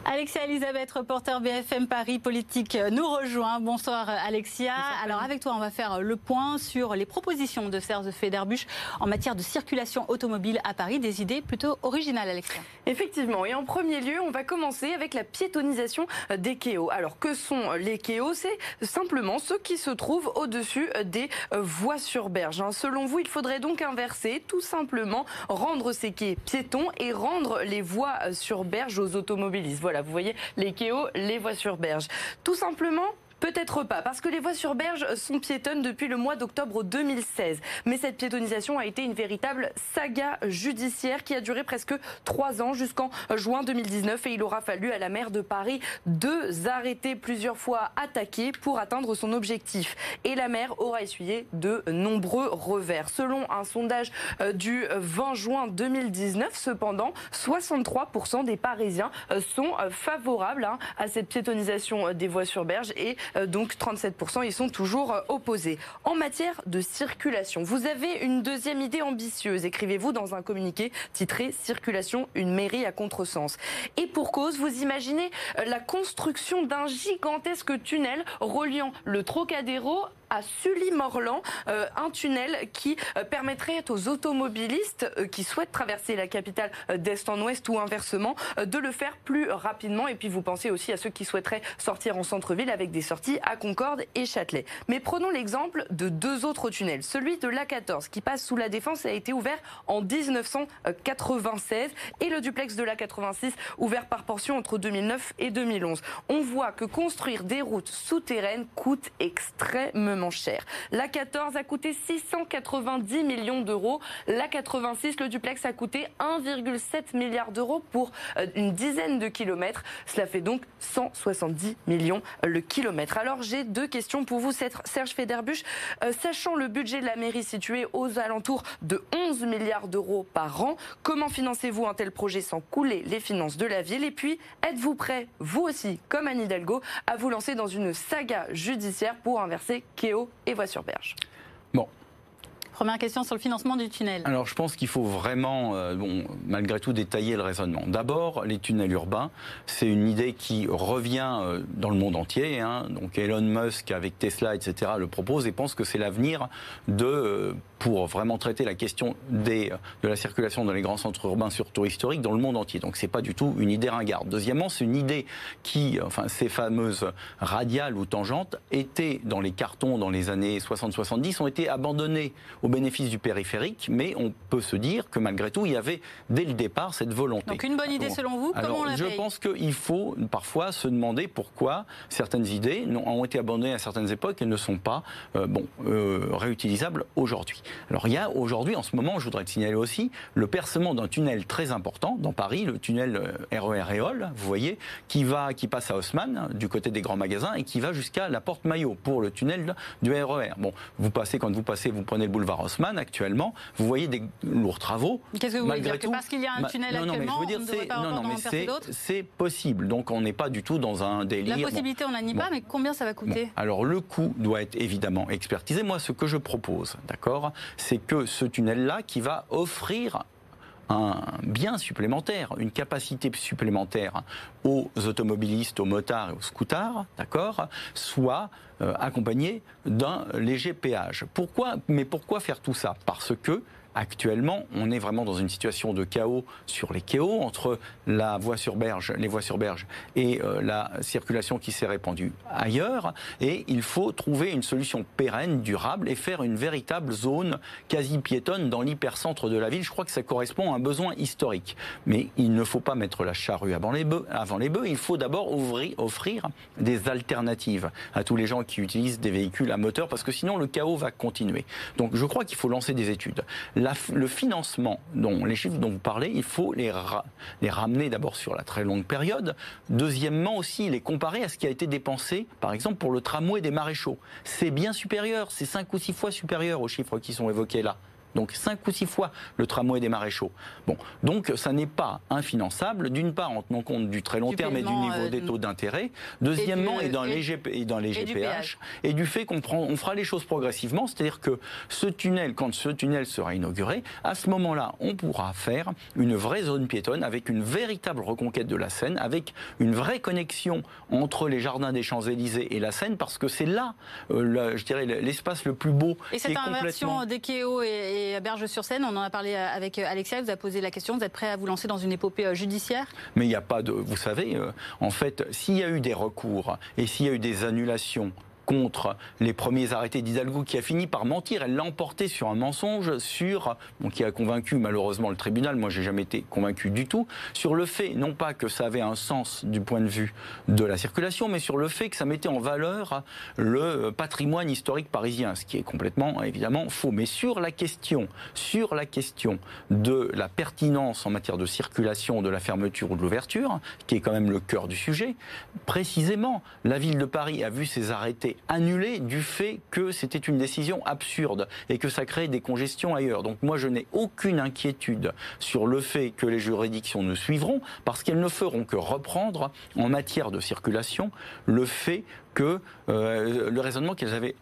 Alexia Elisabeth, reporter BFM Paris Politique, nous rejoint. Bonsoir Alexia. Alors avec toi, on va faire le point sur les propositions de Serge Federbusch en matière de circulation automobile à Paris. Des idées plutôt originales, Alexia. Effectivement. Et en premier lieu, on va commencer avec la piétonisation des quéos. Alors que sont les quéos C'est simplement ceux qui se trouvent au-dessus des voies sur berge. Hein. Selon vous, il faudrait donc inverser, tout simplement rendre ces quais piétons et rendre les voies sur berge aux automobilistes. Voilà, vous voyez les quéos, les voies sur berge. Tout simplement Peut-être pas, parce que les voies sur berge sont piétonnes depuis le mois d'octobre 2016. Mais cette piétonisation a été une véritable saga judiciaire qui a duré presque trois ans jusqu'en juin 2019 et il aura fallu à la maire de Paris deux arrêtés plusieurs fois attaqués pour atteindre son objectif. Et la maire aura essuyé de nombreux revers. Selon un sondage euh, du 20 juin 2019, cependant, 63% des Parisiens euh, sont favorables hein, à cette piétonisation des voies sur berge et donc 37%, ils sont toujours euh, opposés. En matière de circulation, vous avez une deuxième idée ambitieuse, écrivez-vous dans un communiqué titré Circulation, une mairie à contresens. Et pour cause, vous imaginez euh, la construction d'un gigantesque tunnel reliant le Trocadéro à Sully-Morland, euh, un tunnel qui euh, permettrait aux automobilistes euh, qui souhaitent traverser la capitale d'est en ouest ou inversement de le faire plus rapidement. Et puis vous pensez aussi à ceux qui souhaiteraient sortir en centre-ville avec des sorties à Concorde et Châtelet. Mais prenons l'exemple de deux autres tunnels. Celui de l'A14 qui passe sous la Défense a été ouvert en 1996 et le duplex de l'A86 ouvert par portion entre 2009 et 2011. On voit que construire des routes souterraines coûte extrêmement cher. La 14 a coûté 690 millions d'euros. La 86, le duplex a coûté 1,7 milliard d'euros pour euh, une dizaine de kilomètres. Cela fait donc 170 millions le kilomètre. Alors j'ai deux questions pour vous, Serge Federbusch. Euh, sachant le budget de la mairie situé aux alentours de 11 milliards d'euros par an, comment financez-vous un tel projet sans couler les finances de la ville? Et puis, êtes-vous prêt, vous aussi, comme Anne Hidalgo, à vous lancer dans une saga judiciaire pour inverser et voie sur berge. Bon, Première question sur le financement du tunnel. Alors je pense qu'il faut vraiment, euh, bon, malgré tout, détailler le raisonnement. D'abord, les tunnels urbains, c'est une idée qui revient euh, dans le monde entier. Hein. Donc Elon Musk, avec Tesla, etc., le propose et pense que c'est l'avenir de euh, pour vraiment traiter la question des, de la circulation dans les grands centres urbains, surtout historiques, dans le monde entier. Donc c'est pas du tout une idée ringarde. Deuxièmement, c'est une idée qui, enfin ces fameuses radiales ou tangentes, étaient dans les cartons dans les années 60-70, ont été abandonnées au bénéfice du périphérique, mais on peut se dire que malgré tout, il y avait dès le départ cette volonté. Donc une bonne idée selon vous, comment on la Je pense qu'il faut parfois se demander pourquoi certaines idées ont été abandonnées à certaines époques et ne sont pas euh, bon, euh, réutilisables aujourd'hui. Alors il y a aujourd'hui, en ce moment, je voudrais le signaler aussi, le percement d'un tunnel très important dans Paris, le tunnel RER euh, Éole, vous voyez, qui, va, qui passe à Haussmann, du côté des grands magasins, et qui va jusqu'à la porte Maillot pour le tunnel du RER. Bon, vous passez, quand vous passez, vous prenez le boulevard Haussmann actuellement, vous voyez des lourds travaux. Qu'est-ce que vous voulez dire que Parce qu'il y a un tunnel non, non, mais je veux dire, non, non, mais c'est possible. Donc on n'est pas du tout dans un délire. La possibilité, on n'en nie pas, mais combien ça va coûter? Alors le coût doit être évidemment expertisé. Moi, ce que je propose, d'accord, c'est que ce tunnel-là, qui va offrir un bien supplémentaire, une capacité supplémentaire aux automobilistes, aux motards et aux scooters, d'accord, soit euh, accompagné d'un léger péage. Pourquoi Mais pourquoi faire tout ça? Parce que Actuellement, on est vraiment dans une situation de chaos sur les quais entre la voie sur berge, les voies sur berge et euh, la circulation qui s'est répandue ailleurs. Et il faut trouver une solution pérenne, durable et faire une véritable zone quasi piétonne dans l'hypercentre de la ville. Je crois que ça correspond à un besoin historique. Mais il ne faut pas mettre la charrue avant les bœufs. Avant les bœufs il faut d'abord offrir des alternatives à tous les gens qui utilisent des véhicules à moteur parce que sinon le chaos va continuer. Donc je crois qu'il faut lancer des études le financement, dont les chiffres dont vous parlez, il faut les, ramener d'abord sur la très longue période. Deuxièmement aussi, les comparer à ce qui a été dépensé, par exemple, pour le tramway des maréchaux. C'est bien supérieur, c'est cinq ou six fois supérieur aux chiffres qui sont évoqués là donc cinq ou six fois le tramway des maréchaux. Bon, donc ça n'est pas infinançable, d'une part en tenant compte du très long terme et du niveau euh, des taux d'intérêt, deuxièmement et, dans les et dans les GPH, et du fait qu'on on fera les choses progressivement, c'est-à-dire que ce tunnel, quand ce tunnel sera inauguré, à ce moment-là, on pourra faire une vraie zone piétonne avec une véritable reconquête de la Seine, avec une vraie connexion entre les jardins des Champs-Élysées et la Seine, parce que c'est là, euh, je dirais, l'espace le plus beau. Et cette inversion des et et Berge-sur-Seine, on en a parlé avec Alexia, vous a posé la question, vous êtes prêt à vous lancer dans une épopée euh, judiciaire? Mais il n'y a pas de... Vous savez, euh, en fait, s'il y a eu des recours et s'il y a eu des annulations contre les premiers arrêtés d'Hidalgo qui a fini par mentir. Elle l'a emporté sur un mensonge, sur, qui a convaincu malheureusement le tribunal, moi j'ai jamais été convaincu du tout, sur le fait, non pas que ça avait un sens du point de vue de la circulation, mais sur le fait que ça mettait en valeur le patrimoine historique parisien, ce qui est complètement évidemment faux. Mais sur la question, sur la question de la pertinence en matière de circulation, de la fermeture ou de l'ouverture, qui est quand même le cœur du sujet, précisément, la ville de Paris a vu ses arrêtés annulé du fait que c'était une décision absurde et que ça crée des congestions ailleurs. Donc moi, je n'ai aucune inquiétude sur le fait que les juridictions nous suivront parce qu'elles ne feront que reprendre en matière de circulation le fait que euh, le raisonnement qu'elles avaient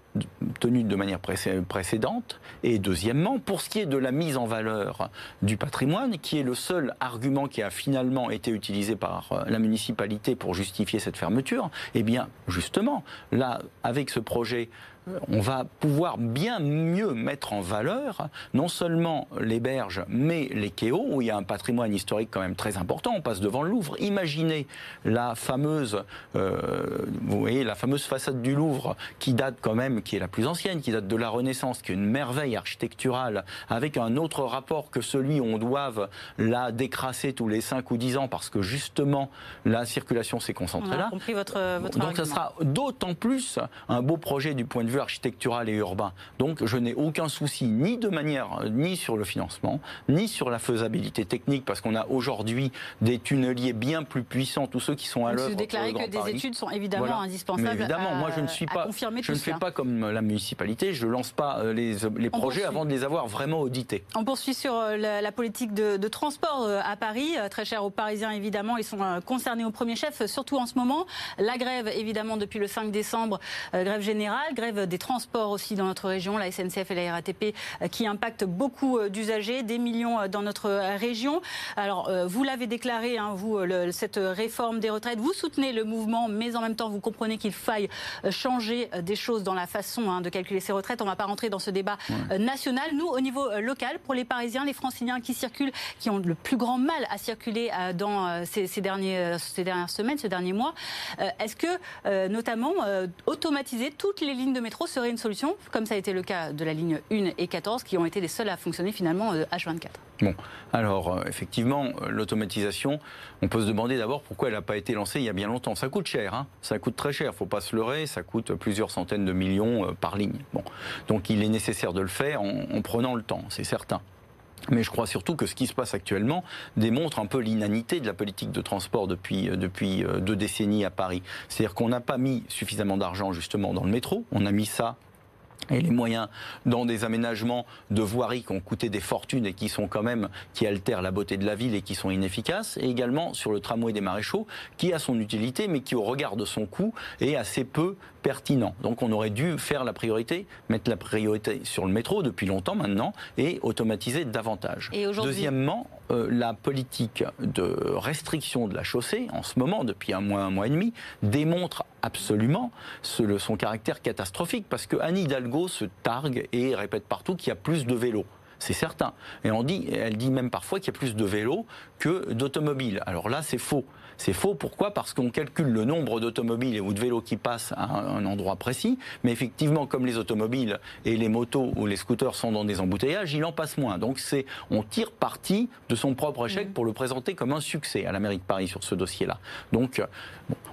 tenu de manière précédente. Et deuxièmement, pour ce qui est de la mise en valeur du patrimoine, qui est le seul argument qui a finalement été utilisé par euh, la municipalité pour justifier cette fermeture, eh bien, justement, là, avec ce projet on va pouvoir bien mieux mettre en valeur non seulement les berges, mais les quéos, où il y a un patrimoine historique quand même très important. On passe devant le Louvre. Imaginez la fameuse, euh, vous voyez, la fameuse façade du Louvre qui date quand même, qui est la plus ancienne, qui date de la Renaissance, qui est une merveille architecturale, avec un autre rapport que celui où on doive la décrasser tous les 5 ou 10 ans parce que justement la circulation s'est concentrée là. Compris votre, votre Donc ça sera d'autant plus un beau projet du point de vue architectural et urbain. Donc je n'ai aucun souci ni de manière, ni sur le financement, ni sur la faisabilité technique, parce qu'on a aujourd'hui des tunneliers bien plus puissants, tous ceux qui sont à l'œuvre. Vous déclarez que des études sont évidemment indispensables. évidemment, moi je ne suis pas, je ne fais pas comme la municipalité, je ne lance pas euh, les, les projets avant de les avoir vraiment audités. On poursuit sur euh, la, politique de, de, transport euh, à Paris, très cher aux Parisiens évidemment, ils sont concernés au premier chef, surtout en ce moment. La grève évidemment depuis le 5 décembre, grève générale, grève des transports aussi dans notre région, la SNCF et la RATP, euh, qui impactent beaucoup euh, d'usagers, des millions euh, dans notre région. Alors, vous l'avez déclaré, hein, vous, cette réforme des retraites, vous soutenez le mouvement, mais en même temps, vous comprenez qu'il faille changer des choses dans la façon hein, de calculer ces retraites. On ne va pas rentrer dans ce débat national. Nous, au niveau local, pour les Parisiens, les Franciliens qui circulent, qui ont le plus grand mal à circuler dans ces, ces, derniers, ces dernières semaines, ces derniers mois, est-ce que, notamment, automatiser toutes les lignes de métro serait une solution, comme ça a été le cas de la ligne 1 et 14, qui ont été les seuls à fonctionner finalement H24 Bon, alors effectivement, l'automatisation, on peut se demander d'abord pourquoi elle n'a pas été lancée il y a bien longtemps. Ça coûte cher, hein ça coûte très cher, faut pas se leurrer, ça coûte plusieurs centaines de millions par ligne. Donc il est nécessaire de le faire en prenant le temps, c'est certain. Mais je crois surtout que ce qui se passe actuellement démontre un peu l'inanité de la politique de transport depuis, euh, depuis euh, deux décennies à Paris. C'est-à-dire qu'on n'a pas mis suffisamment d'argent justement dans le métro, on a mis ça et les moyens dans des aménagements de voiries qui ont coûté des fortunes et qui sont quand même qui altèrent la beauté de la ville et qui sont inefficaces et également sur le tramway des maréchaux qui a son utilité mais qui au regard de son coût est assez peu pertinent. Donc on aurait dû faire la priorité, mettre la priorité sur le métro depuis longtemps maintenant et automatiser davantage. Et Deuxièmement, euh, la politique de restriction de la chaussée en ce moment depuis un mois, un mois et demi démontre absolument son caractère catastrophique parce que Anne Hidalgo se targue et répète partout qu'il y a plus de vélos c'est certain. Et on dit, elle dit même parfois qu'il y a plus de vélos que d'automobiles. Alors là, c'est faux. C'est faux. Pourquoi? Parce qu'on calcule le nombre d'automobiles ou de vélos qui passent à un endroit précis. Mais effectivement, comme les automobiles et les motos ou les scooters sont dans des embouteillages, il en passe moins. Donc c'est, on tire parti de son propre échec mmh. pour le présenter comme un succès à la mairie de Paris sur ce dossier-là. Donc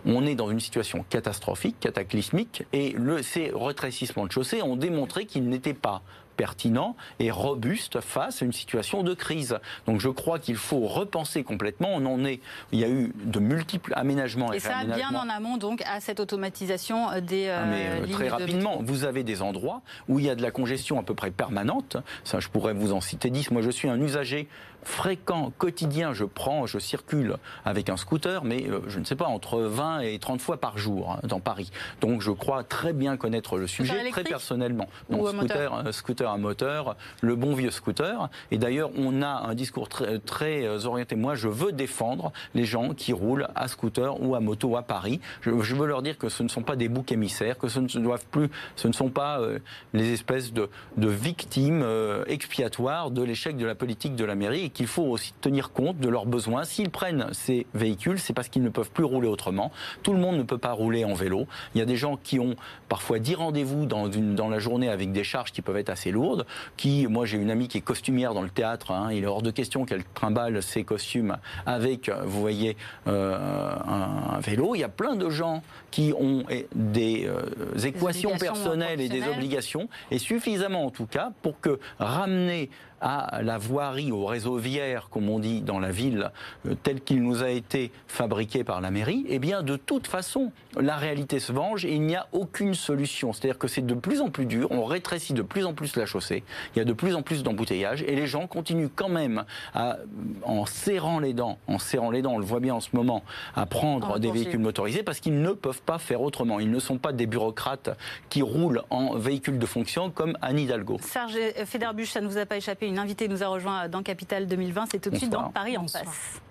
on est dans une situation catastrophique, cataclysmique, et le, ces retrécissements de chaussée ont démontré qu'ils n'étaient pas pertinent et robuste face à une situation de crise. Donc je crois qu'il faut repenser complètement. On en est, il y a eu de multiples aménagements. Et, ça, bien en amont donc à cette automatisation euh, des ah, euh, mais, Très rapidement, vous avez des endroits où il y a de la congestion à peu près permanente. Ça, je pourrais vous en citer 10. Moi, je suis un usager fréquent, quotidien, je prends, je circule avec un scooter, mais euh, je ne sais pas, entre 20 et 30 fois par jour hein, dans Paris. Donc je crois très bien connaître le sujet, très personnellement. Donc scooter, moteur. scooter à moteur, le bon vieux scooter. Et d'ailleurs, on a un discours très, très, euh, orienté. Moi, je veux défendre les gens qui roulent à scooter ou à moto à Paris. Je, veux leur dire que ce ne sont pas des boucs émissaires, que ce ne doivent plus, ce ne sont pas euh, les espèces de, de victimes expiatoires de l'échec de la politique de la mairie qu'il faut aussi tenir compte de leurs besoins. S'ils prennent ces véhicules, c'est parce qu'ils ne peuvent plus rouler autrement. Tout le monde ne peut pas rouler en vélo. Il y a des gens qui ont parfois 10 rendez-vous dans, dans la journée avec des charges qui peuvent être assez lourdes. Qui, moi, j'ai une amie qui est costumière dans le théâtre. Hein. il est hors de question qu'elle trimballe ses costumes avec, vous voyez, euh, un, vélo. Il y a plein de gens qui ont des, euh, équations personnelles et des obligations, et suffisamment en tout cas pour que ramener à la voirie, au réseau viaire, comme on dit dans la ville, euh, tel qu'il nous a été fabriqué par la mairie, eh bien, de toute façon, la réalité se venge et il n'y a aucune solution. C'est-à-dire que c'est de plus en plus dur, on rétrécit de plus en plus la chaussée, il y a de plus en plus d'embouteillages et les gens continuent quand même à, en serrant les dents, en serrant les dents, on le voit bien en ce moment, à prendre des véhicules motorisés parce qu'ils ne peuvent pas faire autrement. Ils ne sont pas des bureaucrates qui roulent en véhicules de fonction comme Anne Hidalgo. Serge Federbusch, ça ne vous a pas échappé une invitée nous a rejoint dans Capital 2020. C'est tout de suite dans Paris en face.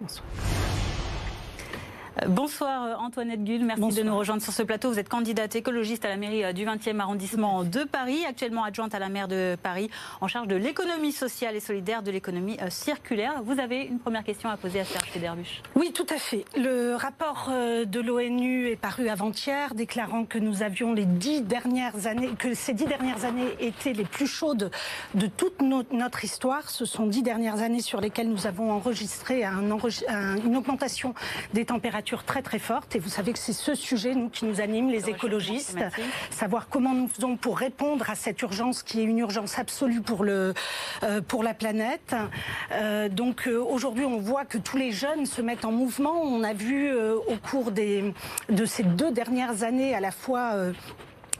Bonsoir. Bonsoir euh, Antoinette Gull, merci de nous rejoindre sur ce plateau. Vous êtes candidate écologiste à la mairie euh, du 20e arrondissement de Paris, actuellement adjointe à la maire de Paris en charge de l'économie sociale et solidaire, de l'économie euh, circulaire. Vous avez une première question à poser à Serge Federbusch. Oui, tout à fait. Le rapport de l'ONU est paru avant-hier, déclarant que nous avions les dix dernières années, que ces dix dernières années étaient les plus chaudes de toute notre histoire. Ce sont dix dernières années sur lesquelles nous avons enregistré une augmentation des températures très très forte. Et vous savez que c'est ce sujet nous, qui nous anime, les écologistes, savoir comment nous faisons pour répondre à cette urgence qui est une urgence absolue pour, le, euh, pour la planète. Euh, donc euh, aujourd'hui, on voit que tous les jeunes se mettent en mouvement. On a vu au cours des, de ces deux dernières années à la fois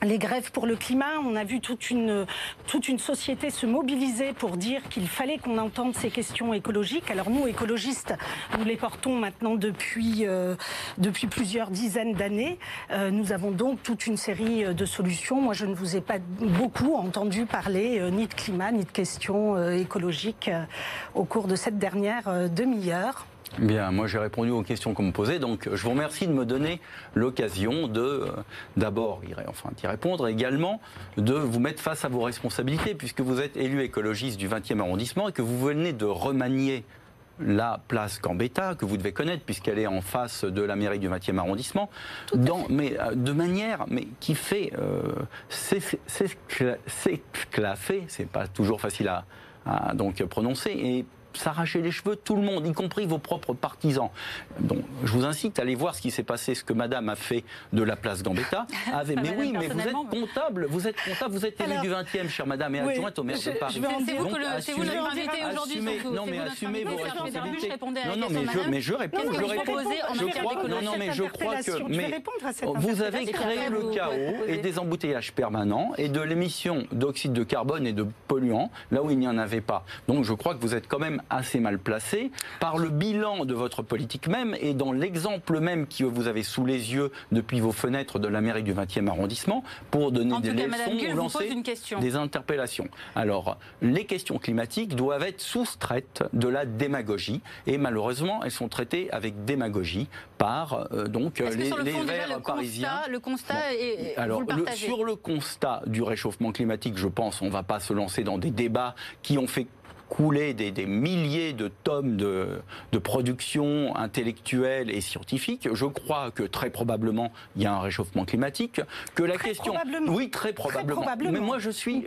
les grèves pour le climat. On a vu toute une, toute une société se mobiliser pour dire qu'il fallait qu'on entende ces questions écologiques. Alors nous, écologistes, nous les portons maintenant depuis, euh, depuis plusieurs dizaines d'années. Euh, nous avons donc toute une série de solutions. Moi, je ne vous ai pas beaucoup entendu parler euh, ni de climat, ni de questions écologiques au cours de cette dernière demi-heure. Bien, moi j'ai répondu aux questions qu'on me posait, donc je vous remercie de me donner l'occasion de euh, d'abord enfin d'y répondre, également de vous mettre face à vos responsabilités, puisque vous êtes élu écologiste du 20e arrondissement et que vous venez de remanier la place Gambetta, que vous devez connaître puisqu'elle est en face de la mairie du 20e arrondissement, dans, mais, euh, de manière mais, qui fait euh, s'esclaffer, c'est pas toujours facile à, à donc prononcer, et s'arracher les cheveux tout le monde, y compris vos propres partisans. Donc, je vous incite à aller voir ce qui s'est passé, ce que Madame a fait de la place Gambetta. Avait, mais oui, mais vous êtes comptable, vous êtes comptable, vous êtes élu du 20e, chère Madame, et adjointe au maire de Paris. C'est vous, que vous l'avez invité aujourd'hui. Non, mais assumez vos responsabilités. Non, non, mais je, mais je réponds, je réponds. Je crois, non, non, mais je crois que, mais vous avez créé le chaos et des embouteillages permanents et de l'émission d'oxyde de carbone et de polluants là où il n'y en avait pas. Donc, je crois que vous êtes quand même assez mal placé par le bilan de votre politique même et dans l'exemple même que vous avez sous les yeux depuis vos fenêtres de la mairie du 20e arrondissement pour donner des leçons ou lancer des interpellations. Alors, les questions climatiques doivent être soustraites de la démagogie et malheureusement, elles sont traitées avec démagogie par euh, donc les, les Verts parisiens. le constat est, alors, sur le constat du réchauffement climatique, je pense, on ne va pas se lancer dans des débats qui ont fait couler des, milliers de tomes de, de, production intellectuelle et scientifique. Je crois que très probablement il y a un réchauffement climatique. Que la question, oui, très probablement. Mais moi je suis,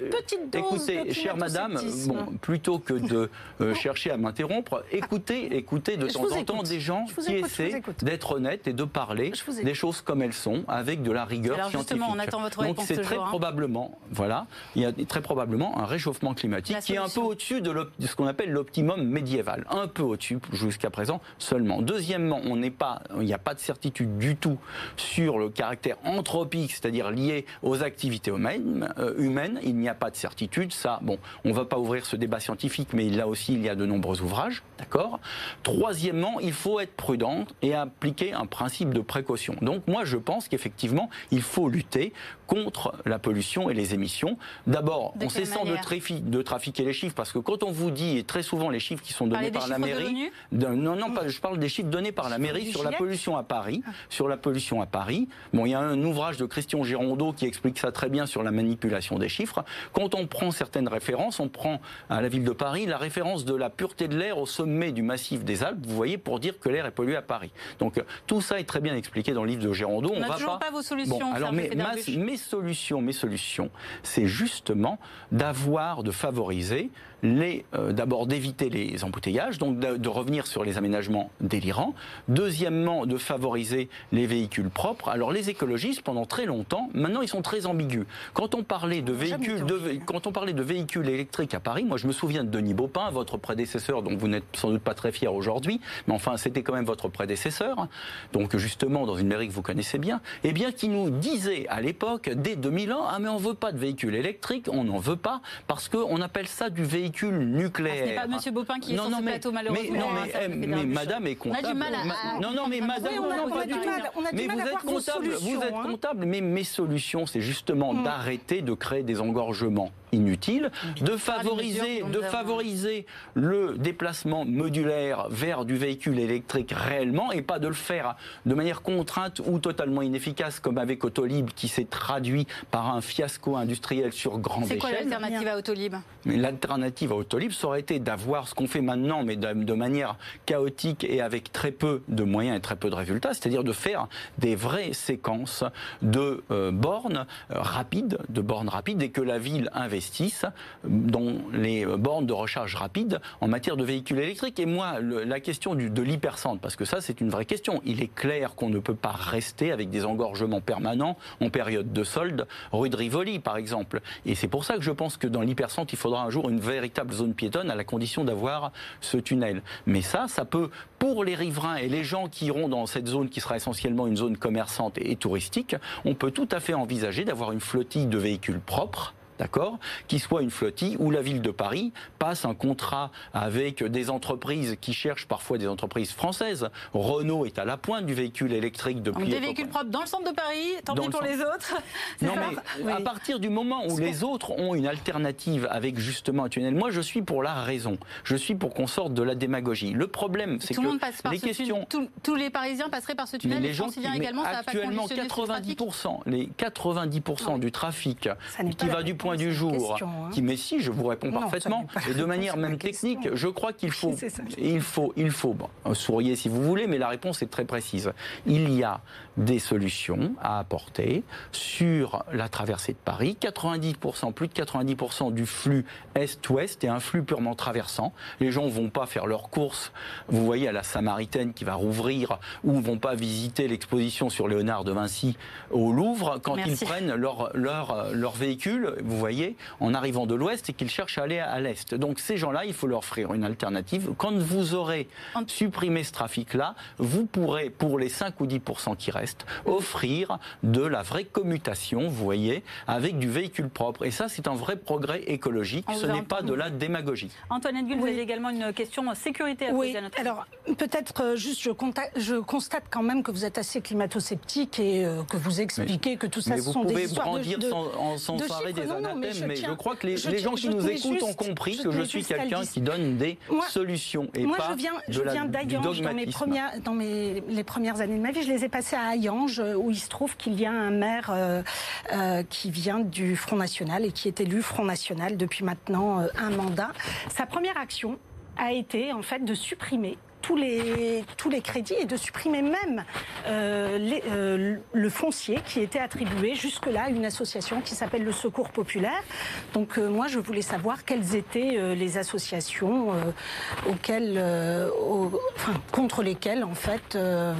écoutez, chère Madame, bon, plutôt que de euh, chercher à m'interrompre, écoutez, écoutez de temps en temps des gens qui essaient d'être honnêtes et de parler des choses comme elles sont, avec de la rigueur Alors scientifique. On attend votre Donc c'est très hein. probablement, voilà, il y a très probablement un réchauffement climatique qui est un peu au-dessus de ce qu'on appelle l'optimum médiéval, un peu au-dessus jusqu'à présent seulement. Deuxièmement, on n'est pas, il n'y a pas de certitude du tout sur le caractère anthropique, c'est-à-dire lié aux activités humaines. Euh, humaines. Il n'y a pas de certitude. Ça, bon, on ne va pas ouvrir ce débat scientifique, mais là aussi, il y a de nombreux ouvrages, d'accord? Troisièmement, il faut être prudent et appliquer un principe de précaution. Donc, moi, je pense qu'effectivement, il faut lutter contre la pollution et les émissions. D'abord, on cessant de, de trafiquer les chiffres, parce que quand on vous dit, et très souvent les chiffres qui sont donnés par la mairie, non, non, pas, je parle des chiffres donnés par la mairie sur la pollution à Paris, ah. sur la pollution à Paris. Bon, il y a un ouvrage de Christian Girondeau qui explique ça très bien sur la manipulation des chiffres. Quand on prend certaines références, on prend à la ville de Paris la référence de la pureté de l'air au sommet du massif des Alpes, vous voyez, pour dire que l'air est pollué à Paris. Donc tout ça est très bien expliqué dans le livre de Girondeau. On, va pas... vos solutions. alors mes solutions, mes solutions, c'est justement d'avoir, de favoriser les, euh, d'abord d'éviter les embouteillages, donc de, revenir sur les aménagements délirants. Deuxièmement, de favoriser les véhicules propres. Alors les écologistes, pendant très longtemps, maintenant ils sont très ambigus. Quand on parlait de véhicules, quand on parlait de véhicules électriques à Paris, moi je me souviens de Denis Baupin, votre prédécesseur, dont vous n'êtes sans doute pas très fier aujourd'hui, mais enfin c'était quand même votre prédécesseur, donc justement dans une mairie que vous connaissez bien, et eh bien qui nous disait à l'époque, dès 2001, ah mais on veut pas de véhicules électriques, on n'en veut pas parce qu'on appelle ça du véhicule nucléaire. ce n'est pas M. Bopin qui est sur ce plateau, malheureusement. Mais, non, mais, hein, mais Madame est comptable. On a du mal à... Non, non, mais Madame, on a, du mal, on a mais vous êtes comptable, vous êtes hein. comptable, mais mes solutions, c'est justement hmm. d'arrêter de créer des engorgements inutile, de favoriser, de favoriser le déplacement modulaire vers du véhicule électrique réellement et pas de le faire de manière contrainte ou totalement inefficace comme avec Autolib qui s'est traduit par un fiasco industriel sur grande échelle. C'est quoi l'alternative à Autolib? L'alternative à Autolib, ça aurait été d'avoir ce qu'on fait maintenant, mais de, manière chaotique et avec très peu de moyens et très peu de résultats, c'est-à-dire de faire des vraies séquences de euh, bornes euh, rapides, de bornes rapides et que la ville investit dont les bornes de recharge rapide en matière de véhicules électriques. Et moi, la question de l'hypercentre, parce que ça c'est une vraie question, il est clair qu'on ne peut pas rester avec des engorgements permanents en période de solde, rue de Rivoli par exemple. Et c'est pour ça que je pense que dans l'hypercentre, il faudra un jour une véritable zone piétonne à la condition d'avoir ce tunnel. Mais ça, ça peut, pour les riverains et les gens qui iront dans cette zone qui sera essentiellement une zone commerçante et touristique, on peut tout à fait envisager d'avoir une flottille de véhicules propres d'accord, qui soit une flottille où la ville de Paris passe un contrat avec des entreprises qui cherchent parfois des entreprises françaises. Renault est à la pointe du véhicule électrique depuis. Des véhicules propres dans le centre de Paris, tant pis pour les autres. Non mais à partir du moment où les autres ont une alternative avec justement un tunnel, moi je suis pour la raison. Je suis pour qu'on sorte de la démagogie. Le problème, c'est que le monde passe par les questions, tous les Parisiens passeraient par ce tunnel. les gens qui, également, actuellement, 90%, les 90% du trafic qui va du point du jour, hein. qui, mais si, je vous réponds parfaitement, et de manière même technique, je crois qu'il faut, il faut, il faut, bon, souriez si vous voulez, mais la réponse est très précise. Il y a des solutions à apporter sur la traversée de Paris. 90%, plus de 90% du flux est-ouest est un flux purement traversant. Les gens ne vont pas faire leurs courses, vous voyez, à la Samaritaine qui va rouvrir, ou vont pas visiter l'exposition sur Léonard de Vinci au Louvre quand ils prennent leur, leur, leur véhicule, vous voyez, en arrivant de l'ouest et qu'ils cherchent à aller à l'est. Donc ces gens-là, il faut leur offrir une alternative. Quand vous aurez supprimé ce trafic-là, vous pourrez, pour les 5 ou 10% qui restent, offrir de la vraie commutation, vous voyez, avec du véhicule propre. Et ça, c'est un vrai progrès écologique. Ce n'est pas de la démagogie. Antoine Edgull, vous avez également une question sécurité à oui. Alors, peut-être euh, juste, je, je, constate quand même que vous êtes assez climato-sceptique et euh, que vous expliquez que tout ça, ce sont des histoires brandir de, sans, sans des anathèmes, mais, je, crois que les, gens qui nous écoutent ont compris que je suis quelqu'un qui donne des solutions et moi, pas je viens, je viens d'Ayange dans, mes premières, dans mes, les premières années de ma vie. Je les ai passées à où il se trouve qu'il y a un maire euh, euh, qui vient du Front National et qui est élu Front National depuis maintenant euh, un mandat. Sa première action a été en fait de supprimer tous les, tous les crédits et de supprimer même euh, euh, le foncier qui était attribué jusque-là à une association qui s'appelle le Secours Populaire. Donc euh, moi, je voulais savoir quelles étaient les associations auxquelles, contre lesquelles, en fait,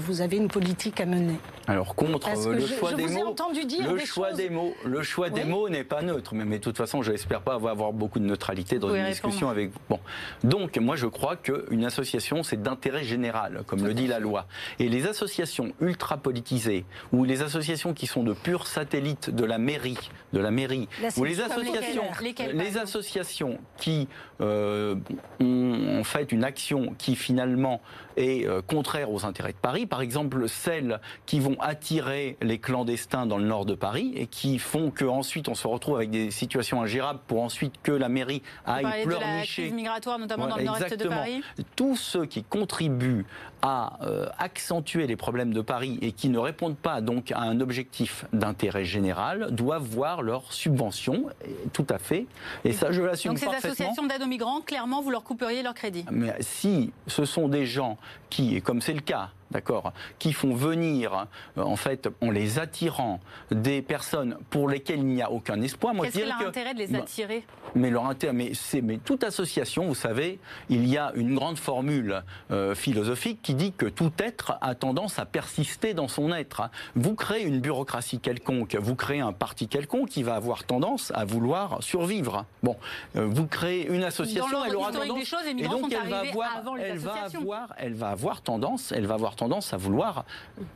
vous avez une politique à mener. Alors contre le choix des mots, le choix des mots, le choix des mots n'est pas neutre. Mais, mais, de toute façon, je n'espère pas avoir beaucoup de neutralité dans une discussion avec vous. Bon, donc moi je crois qu'une association c'est d'intérêt général, comme le dit la loi. Et les associations ultra politisées ou les associations qui sont de purs satellites de la mairie, de la mairie, ou les associations, les associations qui euh, ont en fait une action qui finalement est euh, contraire aux intérêts de Paris. Par exemple, celles qui vont attirer les clandestins dans le nord de Paris et qui font qu'ensuite on se retrouve avec des situations ingérables pour ensuite que la mairie aille pleurnicher. De la migratoire, notamment dans le nord-est de Paris. Tous ceux qui contribuent à euh, accentuer les problèmes de Paris et qui ne répondent pas donc à un objectif d'intérêt général doivent voir leur subvention, tout à fait. Et ça, je l'assume parfaitement. Donc ces associations d'aide aux migrants, clairement, vous leur couperiez leur crédit Mais si ce sont des gens qui, comme c'est le cas, d'accord, qui font venir, euh, en fait, en les attirant, des personnes pour lesquelles il n'y a aucun espoir. Qu'est-ce que intérêt de les attirer? Mais leur intérêt, mais c'est, mais toute association, vous savez, il y a une grande formule euh, philosophique qui dit que tout être a tendance à persister dans son être. Vous créez une bureaucratie quelconque, vous créez un parti quelconque qui va avoir tendance à vouloir survivre. Bon, euh, vous créez une association, elle aura tendance, des choses, et donc elle va avoir, elle va avoir, elle va avoir tendance, elle va avoir tendance à vouloir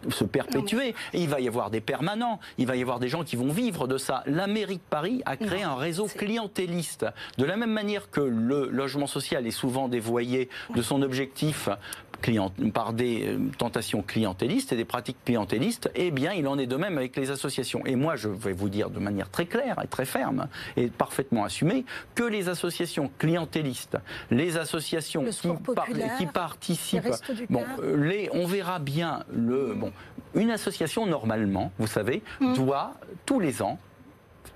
se perpétuer. Et il va y avoir des permanents, il va y avoir des gens qui vont vivre de ça. La mairie de Paris a créé un réseau clientéliste. De la même manière que le logement social est souvent dévoyé de son objectif par des euh, tentations clientélistes et des pratiques clientélistes, eh bien, il en est de même avec les associations. Et moi, je vais vous dire de manière très claire et très ferme et parfaitement assumée que les associations clientélistes, les associations qui, participent, bon, euh, les, on verra bien le, bon, une association normalement, vous savez, mmh. doit tous les ans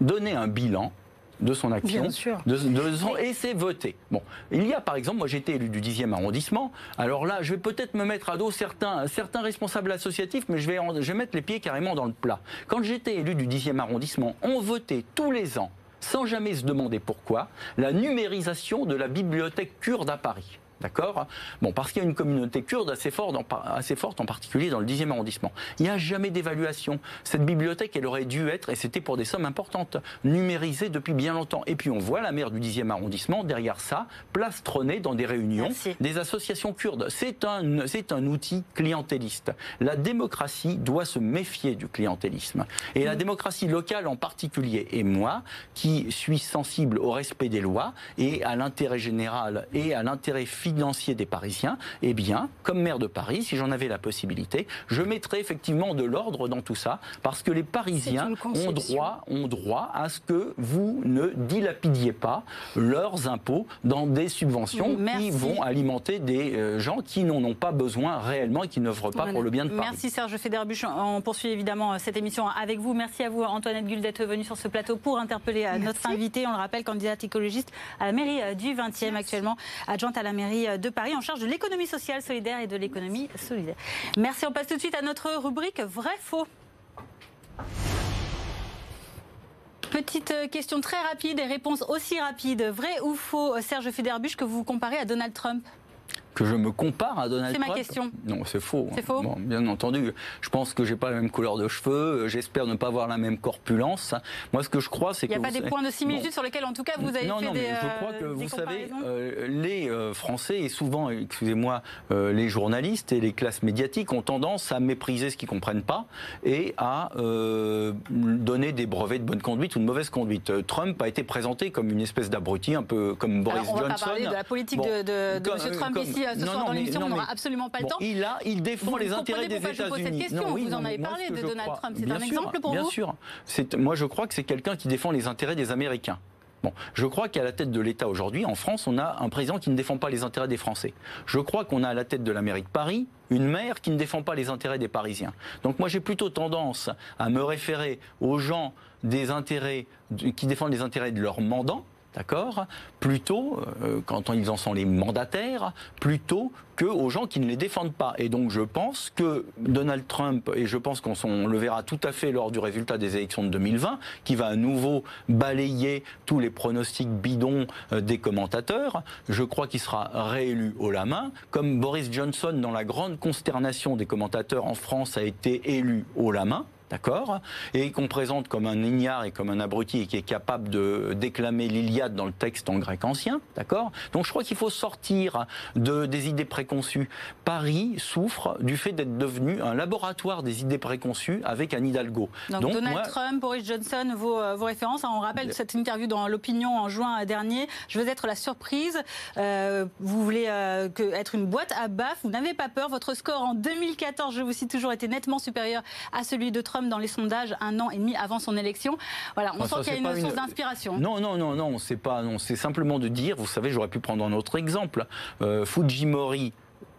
donner un bilan de son action. De, et c'est voté. Bon, il y a par exemple, moi j'étais élu du 10e arrondissement, alors là je vais peut-être me mettre à dos certains, certains responsables associatifs, mais je vais, je vais mettre les pieds carrément dans le plat. Quand j'étais élu du 10e arrondissement, on votait tous les ans, sans jamais se demander pourquoi, la numérisation de la bibliothèque kurde à Paris. D'accord Bon, parce qu'il y a une communauté kurde assez forte, en, assez forte, en particulier dans le 10e arrondissement. Il n'y a jamais d'évaluation. Cette bibliothèque, elle aurait dû être, et c'était pour des sommes importantes, numérisée depuis bien longtemps. Et puis on voit la maire du 10e arrondissement, derrière ça, plastronnée dans des réunions des associations kurdes. C'est un, c'est un outil clientéliste. La démocratie doit se méfier du clientélisme. Et la démocratie locale en particulier. Et moi, qui suis sensible au respect des lois et à l'intérêt général et à l'intérêt physique financier des Parisiens, eh bien, comme maire de Paris, si j'en avais la possibilité, je mettrais effectivement de l'ordre dans tout ça, parce que les Parisiens ont droit, ont droit à ce que vous ne dilapidiez pas leurs impôts dans des subventions qui vont alimenter des euh, gens qui n'en ont pas besoin réellement et qui n'œuvrent pas pour le bien de Paris. Merci Serge Federbuch. On poursuit évidemment cette émission avec vous. Merci à vous Antoinette Gull d'être venue sur ce plateau pour interpeller euh, notre invité. On le rappelle, candidate écologiste à la mairie euh, du 20e actuellement, adjointe à la mairie de Paris en charge de l'économie sociale solidaire et de l'économie solidaire. Merci. On passe tout de suite à notre rubrique vrai-faux. Petite question très rapide et réponse aussi rapide. Vrai ou faux, Serge Federbuch, que vous comparez à Donald Trump? Que je me compare à Donald Trump. C'est ma question. Non, c'est faux. C'est faux. bien entendu. Je pense que j'ai pas la même couleur de cheveux. J'espère ne pas avoir la même corpulence. Moi, ce que je crois, c'est que. Il n'y a pas des points de similitude sur lesquels, en tout cas, vous avez non, fait non, des. Non, je crois que vous savez, euh, les euh, Français et souvent, excusez-moi, euh, les journalistes et les classes médiatiques ont tendance à mépriser ce qu'ils comprennent pas et à donner des brevets de bonne conduite ou de mauvaise conduite. Trump a été présenté comme une espèce d'abruti, un peu comme Boris Alors, on Johnson. Va pas parler de la politique de, de, de M. Trump ici ce soir dans l'émission on n'aura absolument pas le temps. Il, a, il défend les intérêts des États-Unis. vous en avez parlé de Donald Trump. C'est un exemple pour vous Bien sûr. Moi, je crois que c'est quelqu'un qui défend les intérêts des Américains. Bon, je crois qu'à la tête de l'État aujourd'hui, en France, on a un président qui ne défend pas les intérêts des Français. Je crois qu'on a à la tête de la mairie de Paris une maire qui ne défend pas les intérêts des Parisiens. Donc moi, j'ai plutôt tendance à me référer aux gens des intérêts, qui défendent les intérêts de leurs mandants, d'accord Plutôt, euh, quand ils en sont les mandataires, plutôt que aux gens qui ne les défendent pas. Et donc je pense que Donald Trump, et je pense qu'on le verra tout à fait lors du résultat des élections de 2020, qui va à nouveau balayer tous les pronostics bidons euh, des commentateurs, je crois qu'il sera réélu haut la main, comme Boris Johnson, dans la grande consternation des commentateurs en France, a été élu haut la main d'accord Et qu'on présente comme un ignare et comme un abruti et qui est capable de déclamer l'Iliade dans le texte en grec ancien, d'accord Donc je crois qu'il faut sortir de, des idées préconçues. Paris souffre du fait d'être devenu un laboratoire des idées préconçues avec Anne Hidalgo. Donc, Donald Trump, Boris Johnson, vos, euh, vos références. On rappelle cette interview dans l'opinion en juin dernier. Je veux être la surprise. Euh, vous voulez euh, que, être une boîte à baf. Vous n'avez pas peur. Votre score en 2014, je vous cite toujours, était nettement supérieur à celui de Trump dans les sondages un an et demi avant son élection. Voilà, on sent qu'il y a une source d'inspiration. Non, non, non, non, c'est pas, non, c'est simplement de dire, vous savez, j'aurais pu prendre un autre exemple. Euh, Fujimori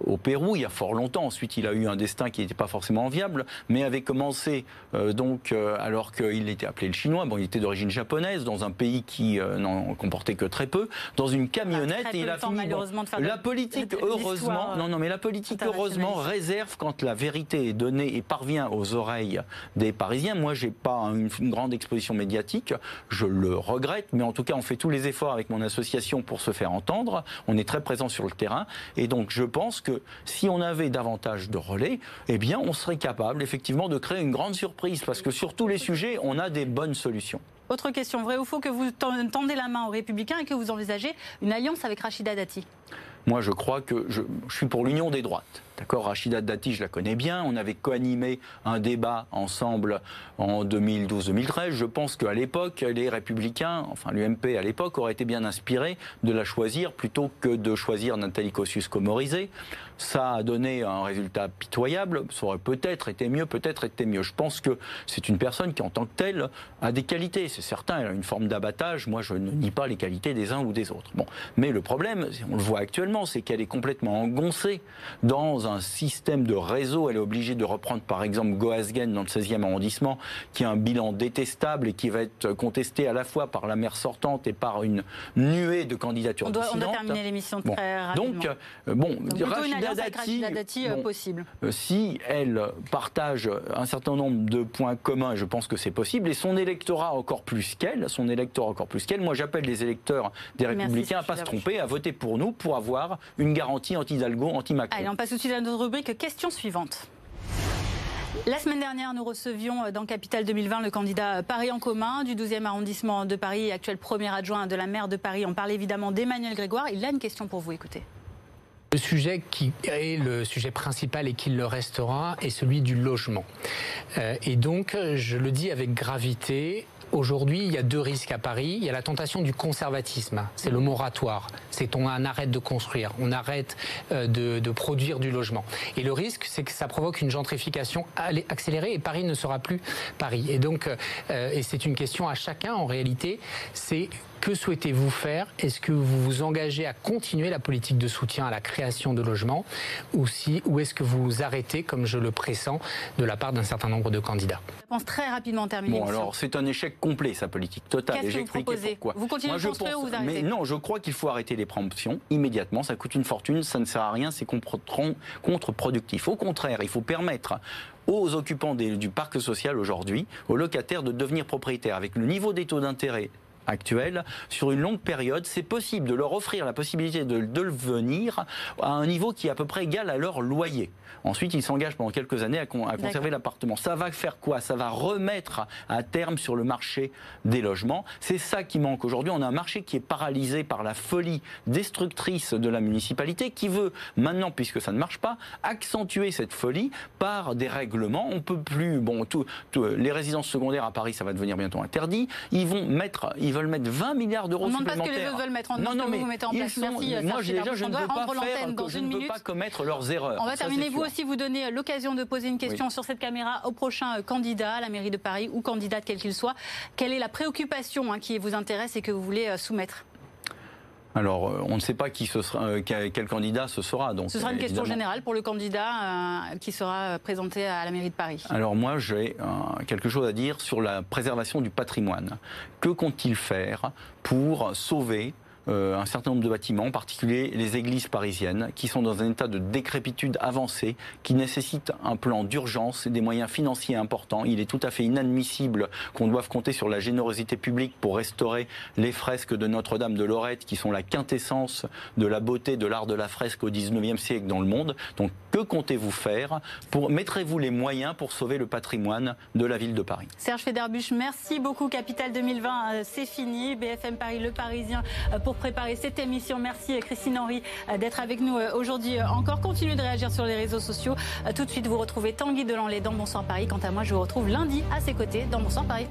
au Pérou il y a fort longtemps. Ensuite, il a eu un destin qui n'était pas forcément enviable, mais avait commencé euh, donc euh, alors qu'il était appelé le chinois. Bon, il était d'origine japonaise dans un pays qui euh, n'en comportait que très peu, dans une camionnette. et il a fini. Malheureusement, de la politique, heureusement, non, non, mais la politique, heureusement, réserve quand la vérité est donnée et parvient aux oreilles des Parisiens. Moi, j'ai pas une, une grande exposition médiatique, je le regrette, mais en tout cas, on fait tous les efforts avec mon association pour se faire entendre. On est très présent sur le terrain, et donc je pense que si on avait davantage de relais, eh bien, on serait capable effectivement de créer une grande surprise parce que sur tous les sujets, on a des bonnes solutions. Autre question, vrai ou faux que vous tendez la main aux Républicains et que vous envisagez une alliance avec Rachida Dati? Moi, je crois que je suis pour l'union des droites. D'accord, Rachida Dati, je la connais bien. On avait co-animé un débat ensemble en 2012-2013. Je pense qu'à l'époque, les Républicains, enfin l'UMP à l'époque, auraient été bien inspirés de la choisir plutôt que de choisir Nathalie Kosciusko-Morizet. Ça a donné un résultat pitoyable. Ça aurait peut-être été mieux, peut-être été mieux. Je pense que c'est une personne qui, en tant que telle, a des qualités. C'est certain, elle a une forme d'abattage. Moi, je ne nie pas les qualités des uns ou des autres. Bon, mais le problème, on le voit actuellement, c'est qu'elle est complètement engoncée dans un un système de réseau. Elle est obligée de reprendre par exemple Goasgen dans le 16e arrondissement, qui a un bilan détestable et qui va être contesté à la fois par la maire sortante et par une nuée de candidatures on doit, On doit terminer l'émission très rapidement. Donc, euh, bon, Rachida Dati, Dati euh, possible. Euh, si elle partage un certain nombre de points communs, je pense que c'est possible, et son électorat encore plus qu'elle, son électorat encore plus qu'elle, moi j'appelle les électeurs des Républicains à ne pas se tromper, à voter pour nous pour avoir une garantie anti-Hidalgo, anti-Macron. Allez, on passe tout de suite à notre rubrique question suivante. La semaine dernière, nous recevions euh, dans Capital 2020 le candidat euh, Paris en commun du 12e arrondissement de Paris, actuel premier adjoint de la maire de Paris. On parle évidemment d'Emmanuel Grégoire. Il a une question pour vous, écoutez. Le sujet qui est le sujet principal et qui le restera est celui du logement. Euh, et donc, je le dis avec gravité, Aujourd'hui, il y a deux risques à Paris. Il y a la tentation du conservatisme. C'est le moratoire. C'est on arrête de construire, on arrête euh, de, produire du logement. Et le risque, c'est que ça provoque une gentrification accélérée et Paris ne sera plus Paris. Et donc, euh, et c'est une question à chacun en réalité. C'est que souhaitez-vous faire? Est-ce que vous vous engagez à continuer la politique de soutien à la création de logements? Ou, si, ou est-ce que vous arrêtez, comme je le pressens, de la part d'un certain nombre de candidats? Je pense très rapidement terminer. Bon, alors c'est un échec complet, sa politique totale. Qu'est-ce que vous proposez? Vous continuez de construire ou vous arrêtez? Mais non, je crois qu'il faut arrêter les préemptions immédiatement. Ça coûte une fortune, ça ne sert à rien, c'est contre-productif. Au contraire, il faut permettre aux occupants du parc social aujourd'hui, aux locataires de devenir propriétaires. Avec le niveau des taux d'intérêt actuelle, sur une longue période, c'est possible de leur offrir la possibilité de, de le venir à un niveau qui est à peu près égal à leur loyer. Ensuite, ils s'engagent pendant quelques années à, conserver l'appartement. Ça va faire quoi? Ça va remettre à terme sur le marché des logements. C'est ça qui manque aujourd'hui. On a un marché qui est paralysé par la folie destructrice de la municipalité qui veut maintenant, puisque ça ne marche pas, accentuer cette folie par des règlements. On peut plus. Bon, tout, les résidences secondaires à Paris, ça va devenir bientôt interdit. Ils vont mettre, ils veulent mettre 20 milliards d'euros supplémentaires. On ne demande pas ce que les veulent mettre en non, non, mais vous mettez en place. Merci, moi, déjà, je ne veux pas faire, dans je ne veux pas commettre leurs erreurs. On va terminer vous aussi vous donner l'occasion de poser une question sur cette caméra au prochain euh, candidat à la mairie de Paris ou candidate quel qu'il soit. Quelle est la préoccupation hein, qui vous intéresse et que vous voulez euh, soumettre? Alors, euh, on ne sait pas qui ce sera, quel, candidat ce sera. Donc, ce sera une question générale pour le candidat qui sera présenté à la mairie de Paris. Alors moi, j'ai quelque chose à dire sur la préservation du patrimoine. Que compte-t-il faire pour sauver euh, un certain nombre de bâtiments, en particulier les églises parisiennes, qui sont dans un état de décrépitude avancée, qui nécessitent un plan d'urgence et des moyens financiers importants. Il est tout à fait inadmissible qu'on doive compter sur la générosité publique pour restaurer les fresques de Notre-Dame de Lorette, qui sont la quintessence de la beauté de l'art de la fresque au XIXe siècle dans le monde. Donc, que comptez-vous faire mettrez-vous les moyens pour sauver le patrimoine de la ville de Paris? Serge Federbuch, merci beaucoup. Capital 2020, euh, c'est fini. BFM Paris, le Parisien, euh, pour préparer cette émission. Merci Christine Henry euh, d'être avec nous euh, aujourd'hui euh, encore. Continuez de réagir sur les réseaux sociaux. Tout de suite, vous retrouvez Tanguy Delanlay dans Bonsoir Paris. Quant à moi, je vous retrouve lundi à ses côtés dans Bonsoir Paris.